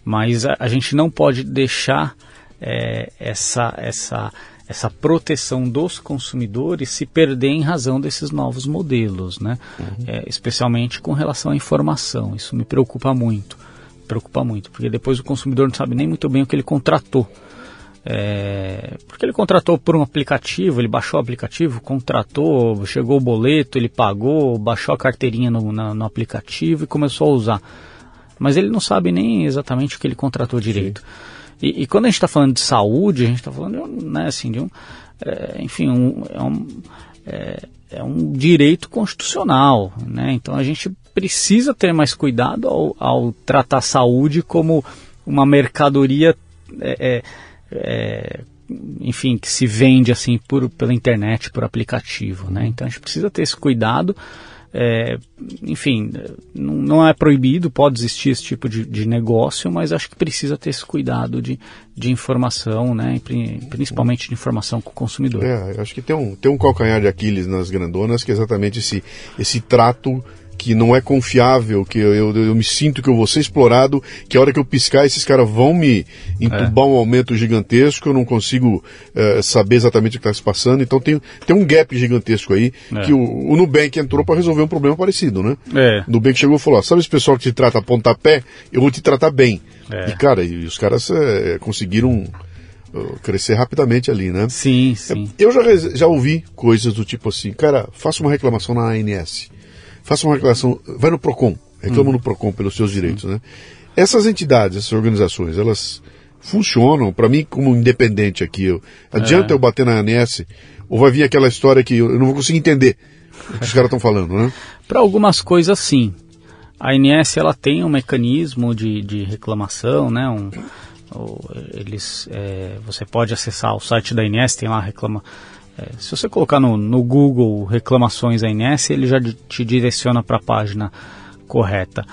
Mas a, a, gente não pode deixar é, essa, essa, essa proteção dos consumidores se perder em razão desses novos modelos, né? Uhum. É, especialmente com relação à informação. Isso me preocupa muito, preocupa muito, porque depois o consumidor não sabe nem muito bem o que ele contratou. É, porque ele contratou por um aplicativo, ele baixou o aplicativo, contratou, chegou o boleto, ele pagou, baixou a carteirinha no, na, no aplicativo e começou a usar. Mas ele não sabe nem exatamente o que ele contratou direito. E, e, quando a gente está falando de saúde, a gente está falando né, assim, de um. É, enfim, um, é, um, é, é um direito constitucional. Né? Então a gente precisa ter mais cuidado ao, ao tratar a saúde como uma mercadoria, é, enfim, que se vende assim por, pela internet, por aplicativo, né? Então a gente precisa ter esse cuidado. É, enfim, não é proibido, pode existir esse tipo de, de, negócio, mas acho que precisa ter esse cuidado de, de informação, né, principalmente de informação com o consumidor. É, acho que tem um, tem um calcanhar de Aquiles nas grandonas, que é exatamente esse, esse trato que não é confiável, que eu, eu, eu, me sinto que eu vou ser explorado, que a hora que eu piscar esses caras vão me entubar é. um aumento gigantesco, eu não consigo uh, saber exatamente o que está se passando, então tem, tem um gap gigantesco aí, é. que o, o Nubank entrou para resolver um problema parecido, né? É. O Nubank chegou e falou, sabe esse pessoal que te trata a pontapé? Eu vou te tratar bem. É. E cara, e os caras é, conseguiram crescer rapidamente ali, né? Sim, sim. Eu já, já ouvi coisas do tipo assim, cara, faça uma reclamação na ANS faça uma reclamação, vai no PROCON, reclama hum. no PROCON pelos seus direitos, né? Essas entidades, essas organizações, elas funcionam, para mim, como independente aqui. Eu, adianta é. eu bater na ANS, ou vai vir aquela história que eu não vou conseguir entender o que os caras estão falando, né? Para algumas coisas, sim. A ANS ela tem um mecanismo de, de reclamação, né? Um, eles, é, você pode acessar o site da ANS, tem lá reclama, é, se você colocar no, no Google reclamações ANS, ele já te direciona para a página correta.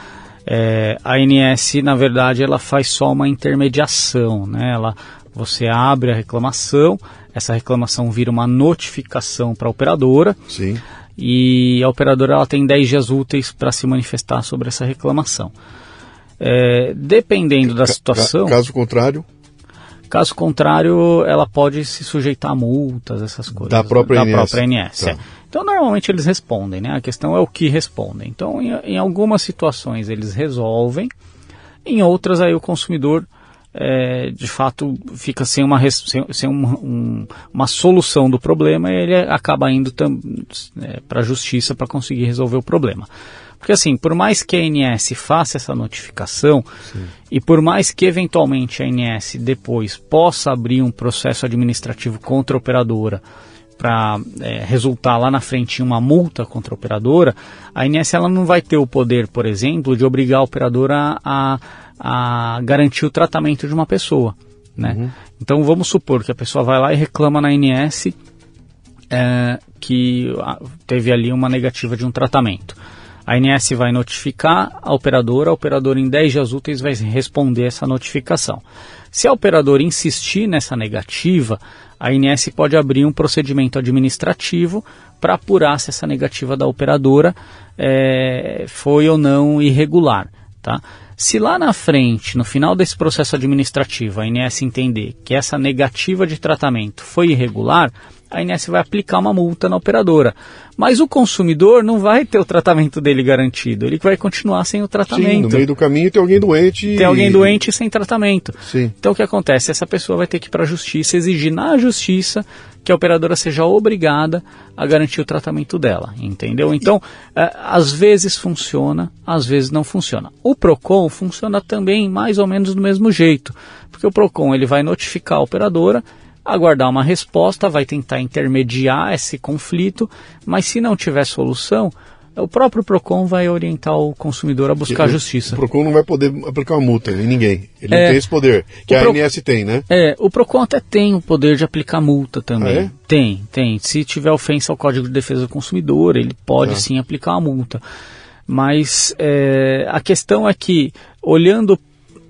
É, a ANS, na verdade, ela faz só uma intermediação, né? Ela, você abre a reclamação, essa reclamação vira uma notificação para a operadora. Sim. E a operadora ela tem 10 dias úteis para se manifestar sobre essa reclamação. É, dependendo da situação. Caso contrário. Caso contrário, ela pode se sujeitar a multas, essas coisas. Da própria da ANS. Própria ANS tá. é. Então, normalmente eles respondem, né? A questão é o que respondem. Então, em, em algumas situações eles resolvem, em outras aí o consumidor é, de fato fica sem uma, sem, sem uma, um, uma solução do problema e ele acaba indo é, para a justiça para conseguir resolver o problema. Porque assim, por mais que a ANS faça essa notificação Sim. e por mais que eventualmente a ANS depois possa abrir um processo administrativo contra a operadora para é, resultar lá na frente em uma multa contra a operadora, a ANS ela não vai ter o poder, por exemplo, de obrigar a operadora a, a garantir o tratamento de uma pessoa. Né? Uhum. Então vamos supor que a pessoa vai lá e reclama na ANS é, que teve ali uma negativa de um tratamento. A ANS vai notificar a operadora, a operadora em 10 dias úteis vai responder essa notificação. Se a operadora insistir nessa negativa, a ANS pode abrir um procedimento administrativo para apurar se essa negativa da operadora é, foi ou não irregular. Tá? Se lá na frente, no final desse processo administrativo, a ANS entender que essa negativa de tratamento foi irregular, a ANS vai aplicar uma multa na operadora. Mas o consumidor não vai ter o tratamento dele garantido, ele vai continuar sem o tratamento. Sim, no meio do caminho tem alguém doente. Tem alguém doente sem tratamento. Sim. Então o que acontece? Essa pessoa vai ter que ir para a justiça, exigir na justiça que a operadora seja obrigada a garantir o tratamento dela, entendeu? Então, é, às vezes funciona, às vezes não funciona. O Procon funciona também mais ou menos do mesmo jeito, porque o Procon ele vai notificar a operadora aguardar uma resposta, vai tentar intermediar esse conflito, mas se não tiver solução, o próprio PROCON vai orientar o consumidor a buscar a justiça. O PROCON não vai poder aplicar uma multa em ninguém. Ele é, não tem esse poder, que a Pro... ANS tem, né? É, o PROCON até tem o poder de aplicar multa também. Ah, é? Tem, tem. Se tiver ofensa ao Código de Defesa do Consumidor, ele pode ah. sim aplicar uma multa. Mas é, a questão é que, olhando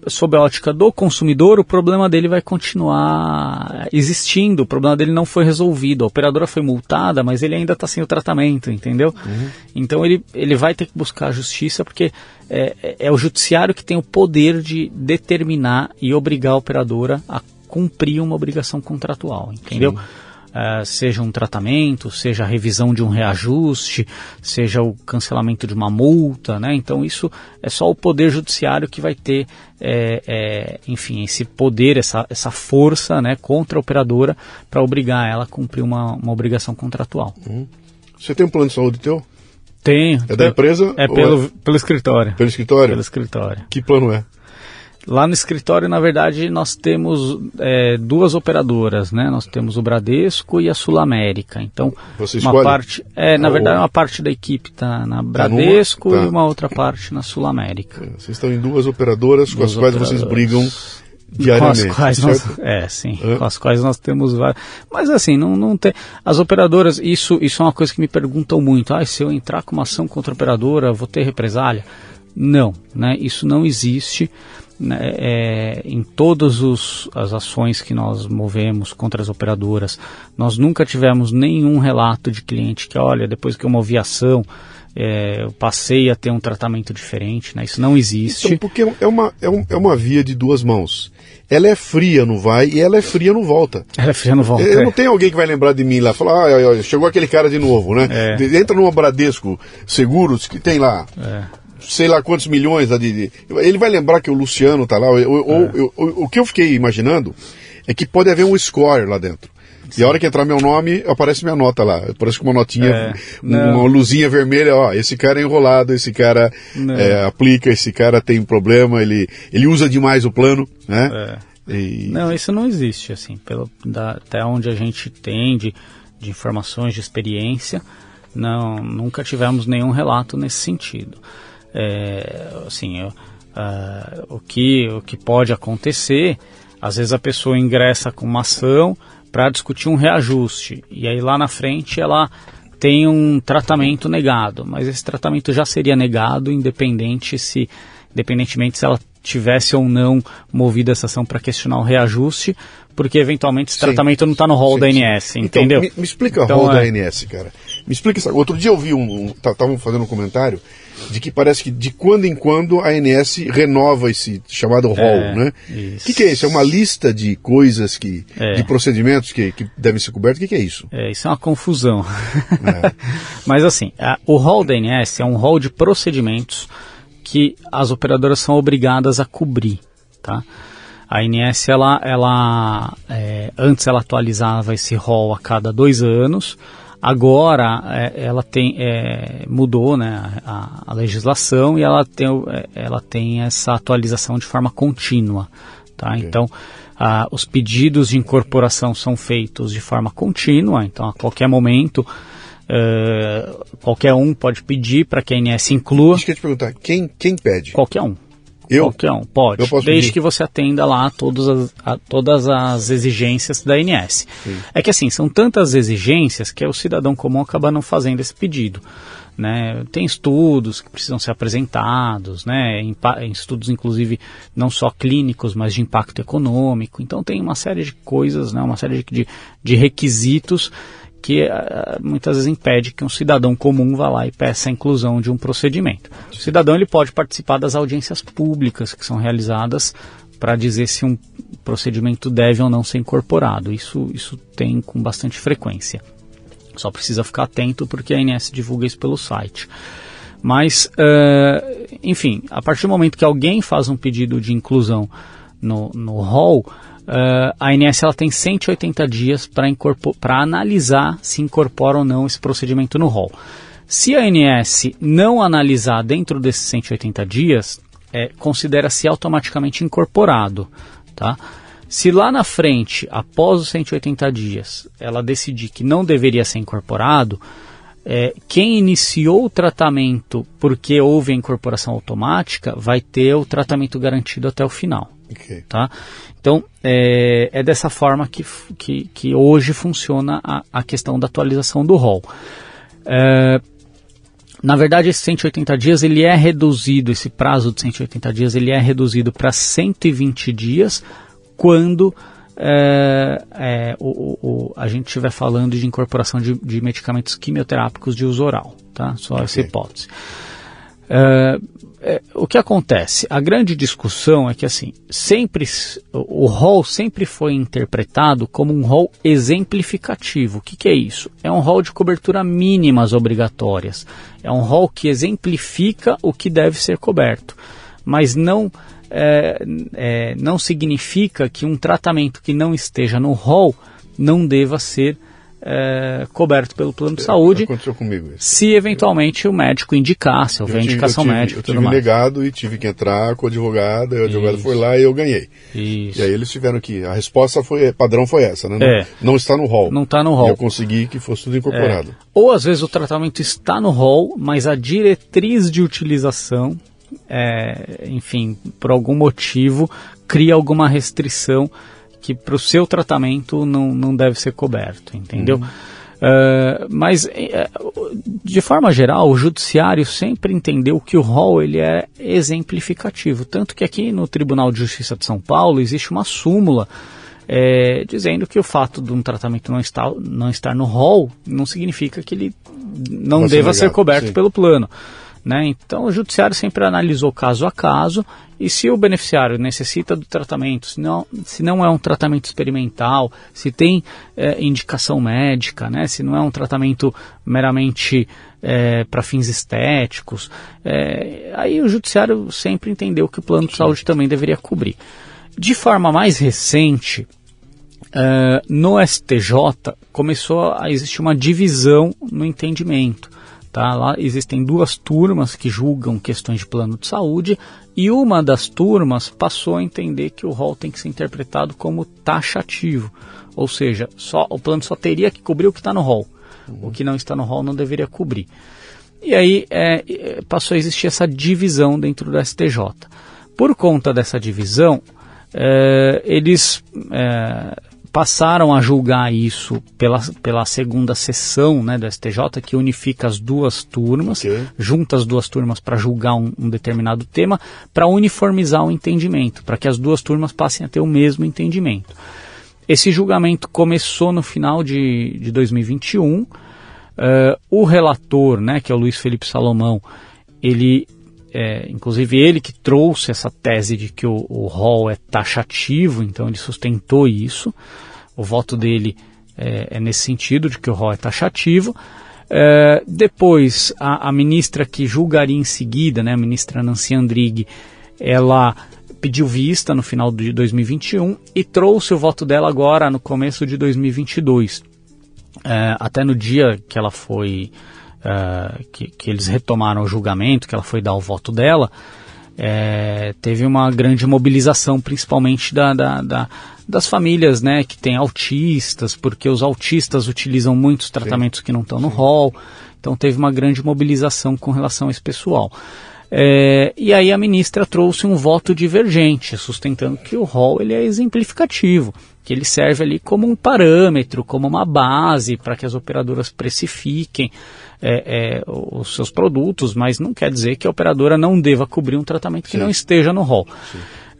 sob a ótica do consumidor, o problema dele vai continuar existindo, o problema dele não foi resolvido. A operadora foi multada, mas ele ainda está sem o tratamento, entendeu? Uhum. Então ele, ele vai ter que buscar a justiça, porque é, é, é o judiciário que tem o poder de determinar e obrigar a operadora a cumprir uma obrigação contratual, entendeu? Sim. Uh, seja um tratamento, seja a revisão de um reajuste, seja o cancelamento de uma multa, né? Então isso é só o poder judiciário que vai ter, é, é, enfim, esse poder, essa, essa força, né, contra a operadora para obrigar ela a cumprir uma, uma obrigação contratual. Hum. Você tem um plano de saúde teu? Tenho. É da empresa? É pelo, é pelo escritório. Pelo escritório? Pelo escritório. Que plano é? Lá no escritório, na verdade, nós temos é, duas operadoras, né? Nós temos o Bradesco e a Sul América. Então, Você uma escolhe? parte, é, na Ah, verdade, uma parte da equipe está na Bradesco Tá. e uma outra parte na Sul América. Vocês estão em duas operadoras com as Duas quais vocês brigam Com diariamente. as quais nós, é, sim, Hã? com as quais nós temos várias. Mas assim, não, não tem. As operadoras, isso, isso é uma coisa que me perguntam muito. Ah, se eu entrar com uma ação contra a operadora, vou ter represália? Não, né? Isso não existe. né? É, em todas os- as ações que nós movemos contra as operadoras, nós nunca tivemos nenhum relato de cliente que, olha, depois que eu movi a ação, é, eu passei a ter um tratamento diferente, né? Isso não existe. Então, porque é uma, é, um- é uma via de duas mãos. Ela é fria no vai e ela é fria no volta. Ela já não volta. Eu é. não tenho alguém que vai lembrar de mim lá, falar, ah, chegou aquele cara de novo, né? É. Entra numa Bradesco Seguros, que tem lá, É. sei lá quantos milhões de, de- Ele vai lembrar que o Luciano tá lá. Ou, ou- É. o que eu fiquei imaginando é que pode haver um score lá dentro. E a hora que entrar meu nome, aparece minha nota lá. Aparece com uma notinha, É, uma luzinha vermelha, ó, esse cara é enrolado, esse cara é, aplica, esse cara tem um problema, ele, ele usa demais o plano, né? É. E- Não, isso não existe, assim, pelo, da- até onde a gente tem de, de informações, de experiência, não, nunca tivemos nenhum relato nesse sentido. É, assim, ah, o, que, o que pode acontecer, às vezes a pessoa ingressa com uma ação para discutir um reajuste, e aí lá na frente ela tem um tratamento negado, mas esse tratamento já seria negado independente se, independentemente se ela tivesse ou não movido essa ação para questionar o reajuste, porque eventualmente esse Sim. tratamento não está no rol Sim, da. ANS, Então, entendeu? Me, me explica Então, a rol da é. ANS, cara. Me explica isso. Outro dia eu vi um. Estavam fazendo um comentário de que parece que de quando em quando a ANS renova esse chamado rol, É, né? O que, que é isso? É uma lista de coisas que. É. de procedimentos que, que devem ser cobertos? O que, que é isso? É, isso é uma confusão. É. Mas assim, a- o rol da ANS é um rol de procedimentos que as operadoras são obrigadas a cobrir, tá? A ANS, ela, ela é, antes ela atualizava esse rol a cada dois anos, agora é, ela tem, é, mudou né, a, a legislação e ela tem, é, ela tem essa atualização de forma contínua, tá? Então, ah, os pedidos de incorporação são feitos de forma contínua, então a qualquer momento eh, qualquer um pode pedir para que a ANS inclua. Deixa eu te perguntar, quem, quem pede? Qualquer um. Eu? Qualquer um, pode. Desde pedir? que você atenda lá todas as, a, todas as exigências da ANS. É que assim, são tantas exigências que o cidadão comum acaba não fazendo esse pedido. Né? Tem estudos que precisam ser apresentados, né? em, em estudos inclusive não só clínicos, mas de impacto econômico. Então tem uma série de coisas, né? uma série de, de requisitos que ah, muitas vezes impede que um cidadão comum vá lá e peça a inclusão de um procedimento. O cidadão ele pode participar das audiências públicas que são realizadas para dizer se um procedimento deve ou não ser incorporado. Isso, isso tem com bastante frequência. Só precisa ficar atento porque a ANS divulga isso pelo site. Mas, eh, enfim, a partir do momento que alguém faz um pedido de inclusão no, no hall, eh, a ANS ela tem 180 dias para analisar se incorpora ou não esse procedimento no hall. Se a ANS não analisar dentro desses 180 dias, eh, considera-se automaticamente incorporado. Tá? Se lá na frente, após os 180 dias, ela decidir que não deveria ser incorporado, é, quem iniciou o tratamento porque houve a incorporação automática vai ter o tratamento garantido até o final. Ok. Tá? Então, é, é dessa forma que, que, que hoje funciona a, a questão da atualização do rol. É, na verdade, esse 180 dias ele é reduzido, esse prazo de 180 dias ele é reduzido para 120 dias quando é, é, o, o- a gente estiver falando de incorporação de, de medicamentos quimioterápicos de uso oral, tá? Só essa Ok. hipótese. É, é, o que acontece? A grande discussão é que assim, sempre o rol sempre foi interpretado como um rol exemplificativo. O que, que é isso? É um rol de cobertura mínimas obrigatórias. É um rol que exemplifica o que deve ser coberto, mas não é, é, não significa que um tratamento que não esteja no rol não deva ser é, coberto pelo plano de saúde. Aconteceu comigo isso. Se eventualmente o médico indicasse, houver indicação eu tive, médica. Eu tive mais. negado e tive que entrar com o advogado, e o advogado isso. foi lá e eu ganhei. Isso. E aí eles tiveram que. A resposta foi padrão foi essa, né? É. Não, não está no rol. Não está no rol. E eu consegui que fosse tudo incorporado. É. Ou às vezes o tratamento está no rol, mas a diretriz de utilização, é, enfim, por algum motivo, cria alguma restrição que para o seu tratamento não, não deve ser coberto, entendeu? Uhum. Uh, mas, uh, de forma geral, o judiciário sempre entendeu que o rol ele é exemplificativo. Tanto que aqui no Tribunal de Justiça de São Paulo existe uma súmula é, dizendo que o fato de um tratamento não estar, não estar no rol não significa que ele não Vai deva ser, ser coberto sim. pelo plano. Né? Então, o judiciário sempre analisou caso a caso e se o beneficiário necessita do tratamento, se não, se não é um tratamento experimental, se tem é, indicação médica, né? se não é um tratamento meramente é, para fins estéticos, é, aí o judiciário sempre entendeu que o plano de saúde também deveria cobrir. De forma mais recente, é, no STJ começou a existir uma divisão no entendimento. Tá? Lá existem duas turmas que julgam questões de plano de saúde e uma das turmas passou a entender que o rol tem que ser interpretado como taxativo, ou seja, só o plano só teria que cobrir o que está no rol, uhum. o que não está no rol não deveria cobrir. E aí é, é passou a existir essa divisão dentro do STJ. Por conta dessa divisão, é, eles é, passaram a julgar isso pela, pela segunda sessão né, do STJ, que unifica as duas turmas, okay. junta as duas turmas para julgar um, um, determinado tema, para uniformizar o entendimento, para que as duas turmas passem a ter o mesmo entendimento. Esse julgamento começou no final de, de 2021. Uh, eh, o relator, né, que é o Luiz Felipe Salomão, ele é, inclusive ele que trouxe essa tese de que o, o rol é taxativo, então ele sustentou isso. O voto dele é, é nesse sentido, de que o rol é taxativo. É, depois, a, a, ministra que julgaria em seguida, né, a ministra Nancy Andrighi, ela pediu vista no final de 2021 e trouxe o voto dela agora no começo de 2022. É, até no dia que ela foi uh, que, que, eles retomaram o julgamento, que ela foi dar o voto dela, é, teve uma grande mobilização, principalmente da, da, da, das famílias né, que têm autistas, porque os autistas utilizam muitos tratamentos Sim. que não estão no rol. Então teve uma grande mobilização com relação a esse pessoal. É, e aí a ministra trouxe um voto divergente, sustentando que o rol ele é exemplificativo, que ele serve ali como um parâmetro, como uma base para que as operadoras precifiquem é, é, os seus produtos, mas não quer dizer que a operadora não deva cobrir um tratamento que Sim. não esteja no rol.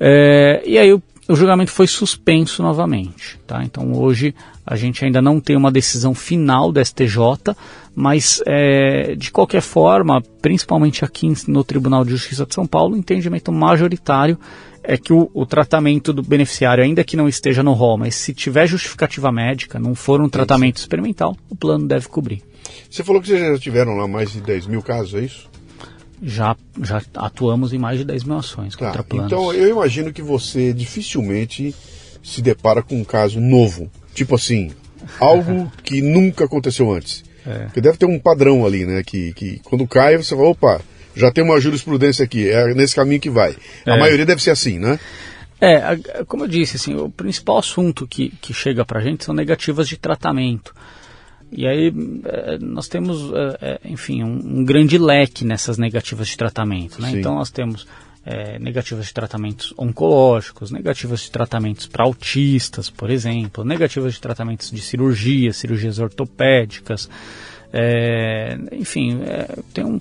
É, e aí o, o, julgamento foi suspenso novamente. Tá? Então hoje a gente ainda não tem uma decisão final da STJ, mas é, de qualquer forma, principalmente aqui no Tribunal de Justiça de São Paulo, o entendimento majoritário é que o, o, tratamento do beneficiário, ainda que não esteja no rol, mas se tiver justificativa médica, não for um tratamento experimental, o plano deve cobrir. Você falou que vocês já tiveram lá mais de 10 mil casos, é isso? Já, já atuamos em mais de 10 mil ações tá, contra planos. Então eu imagino que você dificilmente se depara com um caso novo. Tipo assim, algo que nunca aconteceu antes. É. Porque deve ter um padrão ali, né? Que, que quando cai, você fala, opa, já tem uma jurisprudência aqui, é nesse caminho que vai. É. A maioria deve ser assim, né? É, como eu disse, assim, o principal assunto que, que chega para a gente são negativas de tratamento. E aí é, nós temos, é, é, enfim, um, grande leque nessas negativas de tratamento. Né? Então nós temos é, negativas de tratamentos oncológicos, negativas de tratamentos para autistas, por exemplo, negativas de tratamentos de cirurgia, cirurgias ortopédicas, é, enfim, é, tem um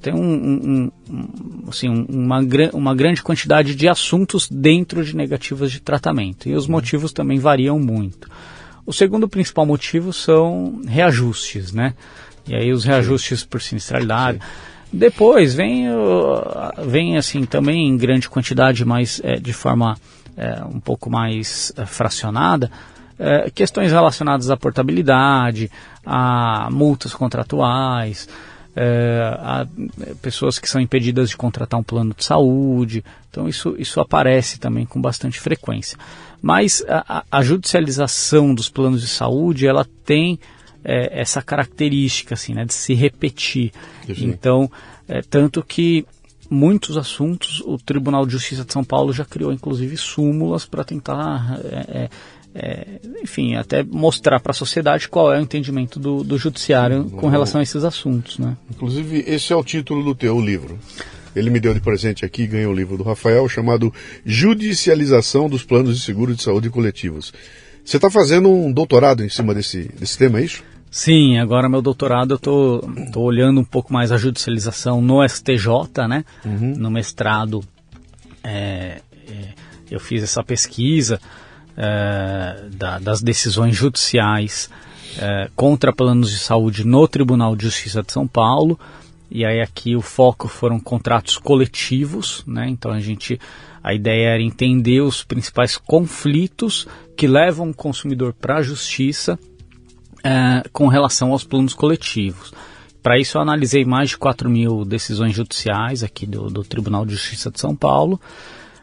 tem um, um, um, assim, uma, uma grande quantidade de assuntos dentro de negativas de tratamento e os uhum. motivos também variam muito. O segundo principal motivo são reajustes, né? E aí os reajustes por sinistralidade. Sim. Depois vem, vem assim também em grande quantidade, mas é, de forma é, um pouco mais é, fracionada, é, questões relacionadas à portabilidade, a multas contratuais, é, há pessoas que são impedidas de contratar um plano de saúde. Então isso, isso aparece também com bastante frequência. Mas a, a judicialização dos planos de saúde, ela tem é, essa característica assim, né, de se repetir. Sim. Então, é, tanto que muitos assuntos o Tribunal de Justiça de São Paulo já criou inclusive súmulas para tentar é, é enfim, até mostrar para a sociedade qual é o entendimento do, do judiciário Sim, com relação a esses assuntos. Né? Inclusive, esse é o título do teu livro. Ele me deu de presente aqui, ganhou o livro do Rafael, chamado Judicialização dos Planos de Seguro de Saúde Coletivos. Você está fazendo um doutorado em cima desse, desse tema, é isso? Sim, agora meu doutorado eu estou tô, tô olhando um pouco mais a judicialização no STJ, né? Uhum. No mestrado é, é, eu fiz essa pesquisa é, da, das decisões judiciais é, contra planos de saúde no Tribunal de Justiça de São Paulo. E aí aqui o foco foram contratos coletivos, né? Então a gente a ideia era entender os principais conflitos que levam o consumidor para a justiça é, com relação aos planos coletivos. Para isso eu analisei mais de 4 mil decisões judiciais aqui do, do Tribunal de Justiça de São Paulo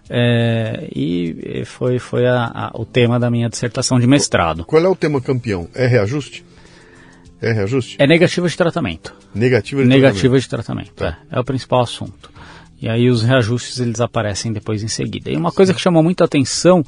é, e foi, foi a, a, o tema da minha dissertação de mestrado. Qual é o tema campeão? É reajuste? É reajuste? É negativa de tratamento. Negativa de negativa tratamento. de tratamento, tá. é, é o principal assunto. E aí os reajustes eles aparecem depois em seguida. E uma coisa que chamou muita atenção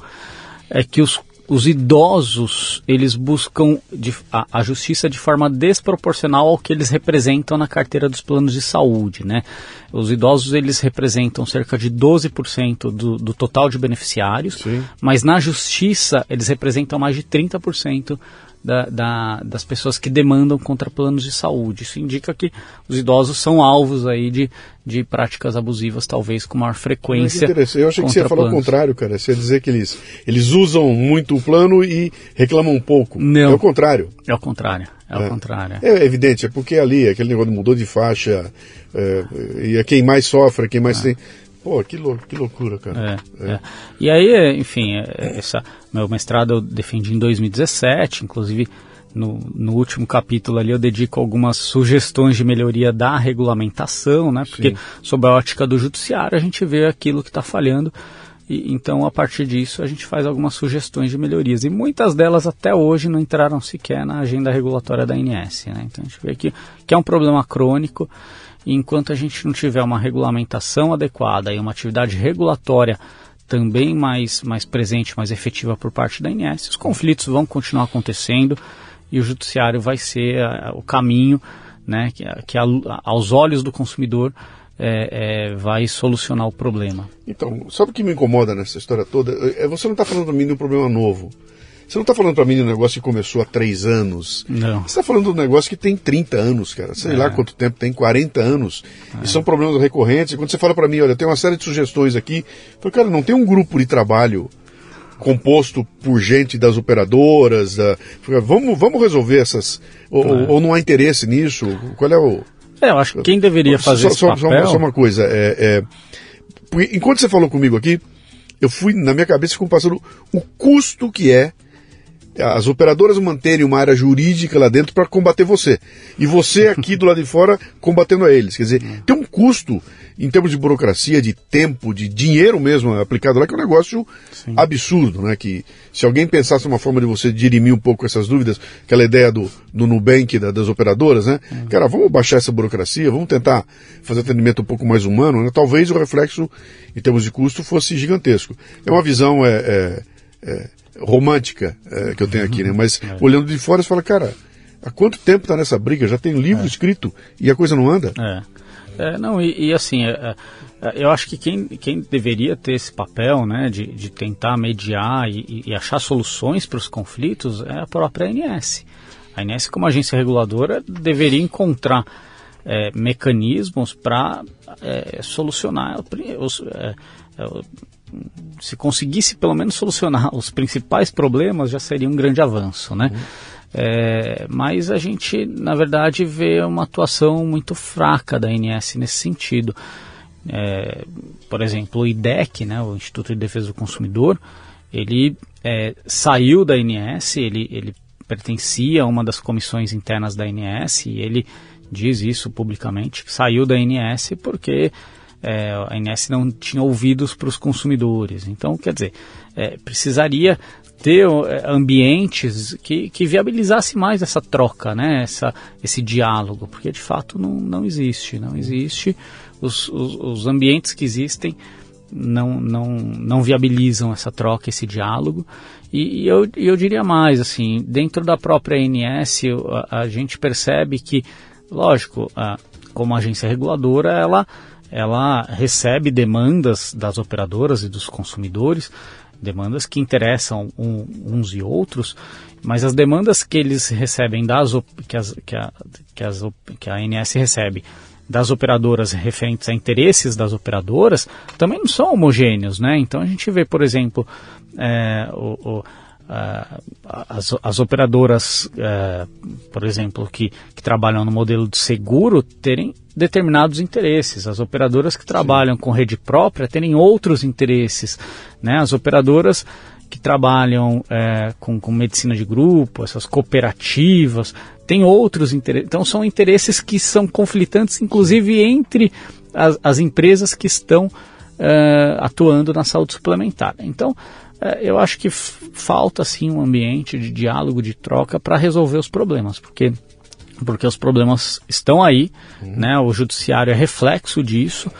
é que os os idosos eles buscam de, a, a, justiça de forma desproporcional ao que eles representam na carteira dos planos de saúde, né? Os idosos eles representam cerca de 12% do, do total de beneficiários, Sim. mas na justiça eles representam mais de 30% da, da, das pessoas que demandam contra planos de saúde. Isso indica que os idosos são alvos aí de, de práticas abusivas, talvez com maior frequência. interessante. Eu achei que você ia falar o contrário, cara. Você ia dizer que eles, eles usam muito o plano e reclamam um pouco. Não. É o contrário. É o contrário. É, é. o contrário. É evidente, é porque ali aquele negócio mudou de faixa é, e é quem mais sofre, é quem mais é. tem. Pô, que, lou que loucura, cara. É, é. é. E aí, enfim, é, essa, meu mestrado eu defendi em 2017, inclusive no, no, último capítulo ali eu dedico algumas sugestões de melhoria da regulamentação, né? Porque Sim. sob a ótica do judiciário a gente vê aquilo que está falhando e então a partir disso a gente faz algumas sugestões de melhorias e muitas delas até hoje não entraram sequer na agenda regulatória da ANS, né? Então a gente vê que, que é um problema crônico e enquanto a gente não tiver uma regulamentação adequada e uma atividade regulatória também mais, mais presente, mais efetiva por parte da INS, os conflitos vão continuar acontecendo e o judiciário vai ser a, o caminho né, que, que a, aos olhos do consumidor é, é, vai solucionar o problema. Então, sabe o que me incomoda nessa história toda? É, você não está falando para mim de um problema novo. Você não está falando para mim de um negócio que começou há três anos. Não. Você está falando de um negócio que tem 30 anos, cara. Sei é. lá quanto tempo tem, 40 anos. É. E são problemas recorrentes. E quando você fala para mim, olha, tem uma série de sugestões aqui. Eu falo, cara, não tem um grupo de trabalho composto por gente das operadoras. Da... Vamos, vamos resolver essas. Ou, é. ou, não há interesse nisso? Qual é o. É, eu acho que quem deveria fazer só, esse só, papel... Só, só uma coisa. É, é... Enquanto você falou comigo aqui, eu fui, na minha cabeça, ficou passando o custo que é as operadoras manterem uma área jurídica lá dentro para combater você. E você aqui do lado de fora combatendo a eles. Quer dizer, tem um custo em termos de burocracia, de tempo, de dinheiro mesmo aplicado lá, que é um negócio Sim. absurdo, né? Que se alguém pensasse uma forma de você dirimir um pouco essas dúvidas, aquela ideia do, do Nubank, da, das operadoras, né? Uhum. Cara, vamos baixar essa burocracia, vamos tentar fazer atendimento um pouco mais humano, né? Talvez o reflexo, em termos de custo, fosse gigantesco. É uma visão, é, é, é romântica é, que eu tenho aqui, né? Mas é. olhando de fora, você fala, cara, há quanto tempo está nessa briga? Já tem livro é. escrito e a coisa não anda? É. é não, e, e assim, é, eu acho que quem, quem deveria ter esse papel, né, de, de tentar mediar e, e achar soluções para os conflitos é a própria ANS. A ANS, como agência reguladora, deveria encontrar é, mecanismos para é, solucionar os, é, se conseguisse pelo menos solucionar os principais problemas, já seria um grande avanço, né? Uhum. É, mas a gente, na verdade, vê uma atuação muito fraca da ANS nesse sentido. É, por exemplo, o IDEC, né, o Instituto de Defesa do Consumidor, ele é, saiu da ANS, ele, ele pertencia a uma das comissões internas da ANS e ele diz isso publicamente, saiu da ANS porque é, a ANS não tinha ouvidos para os consumidores. Então, quer dizer, é, precisaria ter é, ambientes que, que viabilizasse mais essa troca, né? essa, esse diálogo, porque de fato não, não existe. Não existe. Os, os, os ambientes que existem não, não, não viabilizam essa troca, esse diálogo. E, e eu, eu diria mais, assim, dentro da própria ANS, a, a gente percebe que, lógico, a, como agência reguladora, ela, ela recebe demandas das operadoras e dos consumidores, demandas que interessam um, uns e outros, mas as demandas que eles recebem das que, as, que, a, que, as, que a ANS recebe das operadoras referentes a interesses das operadoras também não são homogêneos, né? Então a gente vê, por exemplo, é, o, o as, as, operadoras, é, por exemplo, que, que, trabalham no modelo de seguro terem determinados interesses. As operadoras que trabalham Sim. com rede própria terem outros interesses. Né? As operadoras que trabalham é, com, com medicina de grupo, essas cooperativas, têm outros interesses. Então, são interesses que são conflitantes, inclusive entre as, as empresas que estão é, atuando na saúde suplementar. Então, eu acho que falta sim um ambiente de diálogo, de troca para resolver os problemas, porque porque os problemas estão aí, uhum. né? O judiciário é reflexo disso,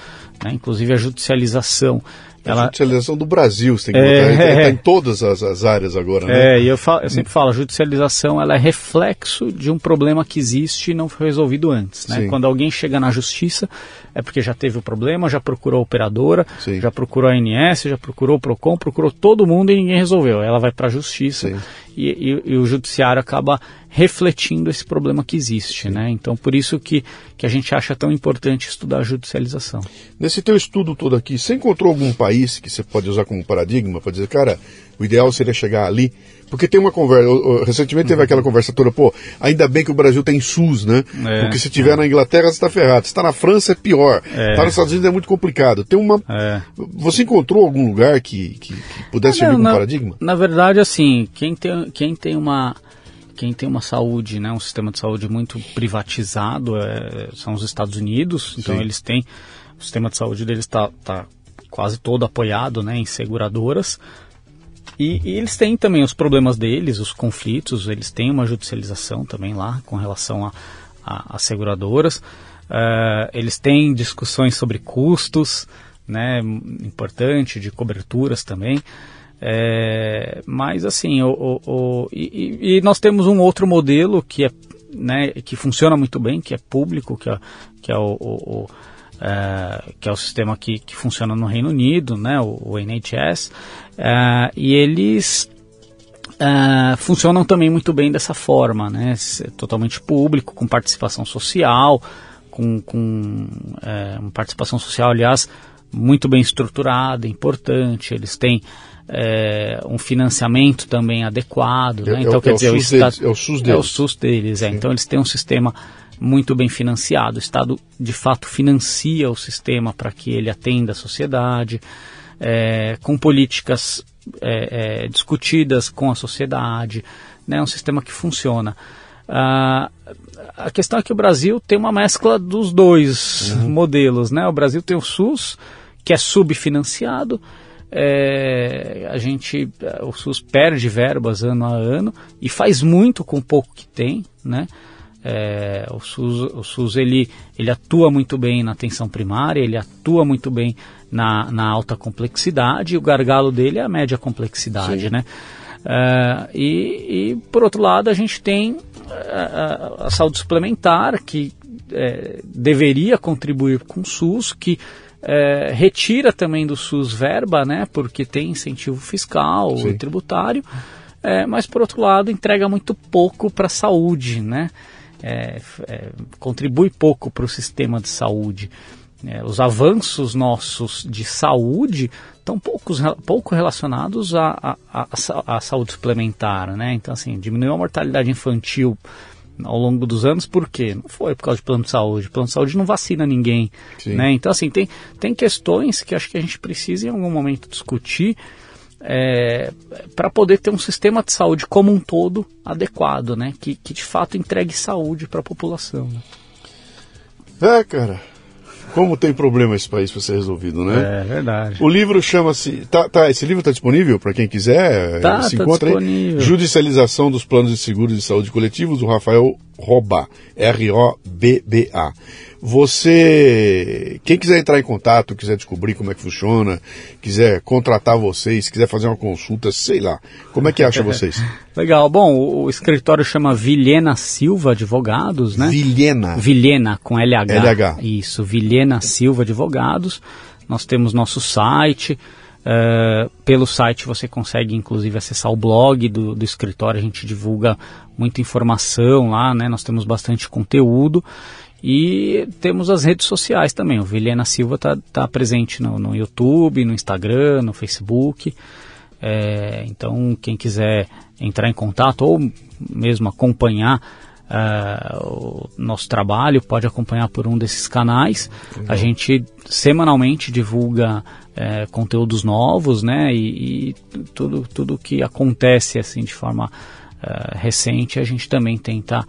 né? inclusive a judicialização ela... A judicialização do Brasil, você tem que é, botar, está em todas as, as, áreas agora, né? É, e eu, falo, eu sempre falo, a judicialização ela é reflexo de um problema que existe e não foi resolvido antes, né? Quando alguém chega na justiça, é porque já teve o problema, já procurou a operadora, Sim. já procurou a ANS, já procurou o PROCON, procurou todo mundo e ninguém resolveu. Ela vai para a justiça e, e, e, o judiciário acaba refletindo esse problema que existe, né? Então, por isso que, que a gente acha tão importante estudar a judicialização. Nesse teu estudo todo aqui, você encontrou algum país que você pode usar como paradigma para dizer, cara, o ideal seria chegar ali porque tem uma conversa. Recentemente teve aquela conversa toda, pô, ainda bem que o Brasil tem SUS, né? É, Porque se tiver é. na Inglaterra, você está ferrado. Se está na França, é pior. É. Tá nos Estados Unidos é muito complicado. Tem uma. É. Você encontrou algum lugar que, que, que pudesse servir como paradigma? Na verdade, assim, quem tem, quem tem uma. Quem tem uma saúde, né, um sistema de saúde muito privatizado é, são os Estados Unidos. Então Sim. eles têm. O sistema de saúde deles está tá quase todo apoiado né, em seguradoras. E, e, eles têm também os problemas deles, os conflitos, eles têm uma judicialização também lá com relação às seguradoras. Uh, eles têm discussões sobre custos, né, importante, de coberturas também. É, mas assim, o, o, o e, e, nós temos um outro modelo que é né, que funciona muito bem, que é público, que é, que é o, o é, que é o sistema que, que funciona no Reino Unido, né, o, o NHS, é, e eles é, funcionam também muito bem dessa forma, né, totalmente público, com participação social, com, com é, uma participação social, aliás, muito bem estruturada, importante, eles têm é, um financiamento também adequado, né? então quer dizer, o, Estado, é o SUS deles, é o SUS deles, é. então eles têm um sistema muito bem financiado. O Estado, de fato, financia o sistema para que ele atenda a sociedade, é, com políticas é, é, discutidas com a sociedade. É né, um sistema que funciona. Ah, a questão é que o Brasil tem uma mescla dos dois uhum. modelos. Né? O Brasil tem o SUS, que é subfinanciado, é, a gente, o SUS perde verbas ano a ano e faz muito com o pouco que tem, né? É, o SUS, o SUS ele, ele atua muito bem na atenção primária, ele atua muito bem na, na alta complexidade, e o gargalo dele é a média complexidade, Sim. né? É, e, e, por outro lado, a gente tem a, a, a saúde suplementar, que é, deveria contribuir com o SUS, que é, retira também do SUS verba, né? Porque tem incentivo fiscal Sim. e tributário, é, mas por outro lado entrega muito pouco para a saúde, né? é, é, contribui pouco para o sistema de saúde. É, os avanços nossos de saúde estão poucos, pouco relacionados à, à, à, à saúde suplementar, né? Então, assim, diminuiu a mortalidade infantil ao longo dos anos, por quê? Não foi por causa de plano de saúde. O plano de saúde não vacina ninguém, né? Então, assim, tem, tem questões que acho que a gente precisa em algum momento discutir é, para poder ter um sistema de saúde como um todo adequado, né? Que, que de fato entregue saúde para a população. Né? É, cara. Como tem problema esse país para ser resolvido, né? É verdade. O livro chama-se. Tá, tá, esse livro está disponível para quem quiser? Tá, se tá encontra disponível. aí. Judicialização dos planos de seguros de saúde coletivos, do Rafael Roba. R-O-B-B-A. Você. Quem quiser entrar em contato, quiser descobrir como é que funciona, quiser contratar vocês, quiser fazer uma consulta, sei lá. Como é que acha vocês? Legal. Bom, o, escritório chama Vilhena Silva Advogados, né? Vilhena. Vilhena, com LH. LH. Isso, Vilhena Silva Advogados. Nós temos nosso site. eh, pelo site você consegue, inclusive, acessar o blog do, do escritório. A gente divulga muita informação lá, né? Nós temos bastante conteúdo. E temos as redes sociais também. O Vilhena Silva está tá presente no, no YouTube, no Instagram, no Facebook. É, então, quem quiser entrar em contato ou mesmo acompanhar ah, o nosso trabalho, pode acompanhar por um desses canais. A gente semanalmente divulga eh, conteúdos novos, né? E, e tudo, tudo que acontece assim de forma ah, recente, a gente também tenta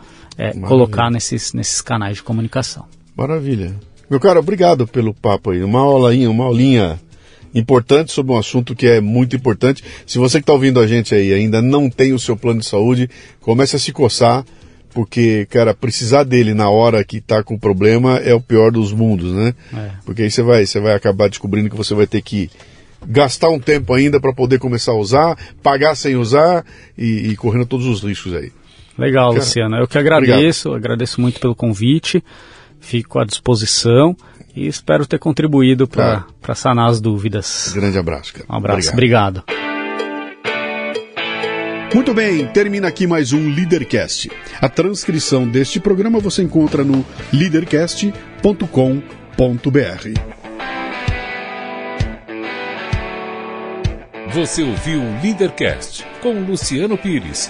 Maravilha. colocar nesses, nesses canais de comunicação. Maravilha. Meu cara, obrigado pelo papo aí. Uma aulinha, uma aulinha importante sobre um assunto que é muito importante. Se você que está ouvindo a gente aí ainda não tem o seu plano de saúde, comece a se coçar, porque, cara, precisar dele na hora que está com problema é o pior dos mundos, né? É. Porque aí você vai, você vai acabar descobrindo que você vai ter que gastar um tempo ainda para poder começar a usar, pagar sem usar e, e correndo todos os riscos aí. Legal, Cara, Luciano. Eu que agradeço, agradeço muito pelo convite, fico à disposição e espero ter contribuído para Claro. sanar as dúvidas. Grande abraço, cara. Um abraço, Obrigado. obrigado. Muito bem, termina aqui mais um Leadercast. A transcrição deste programa você encontra no leadercast.com.br. Você ouviu o Leadercast com Luciano Pires.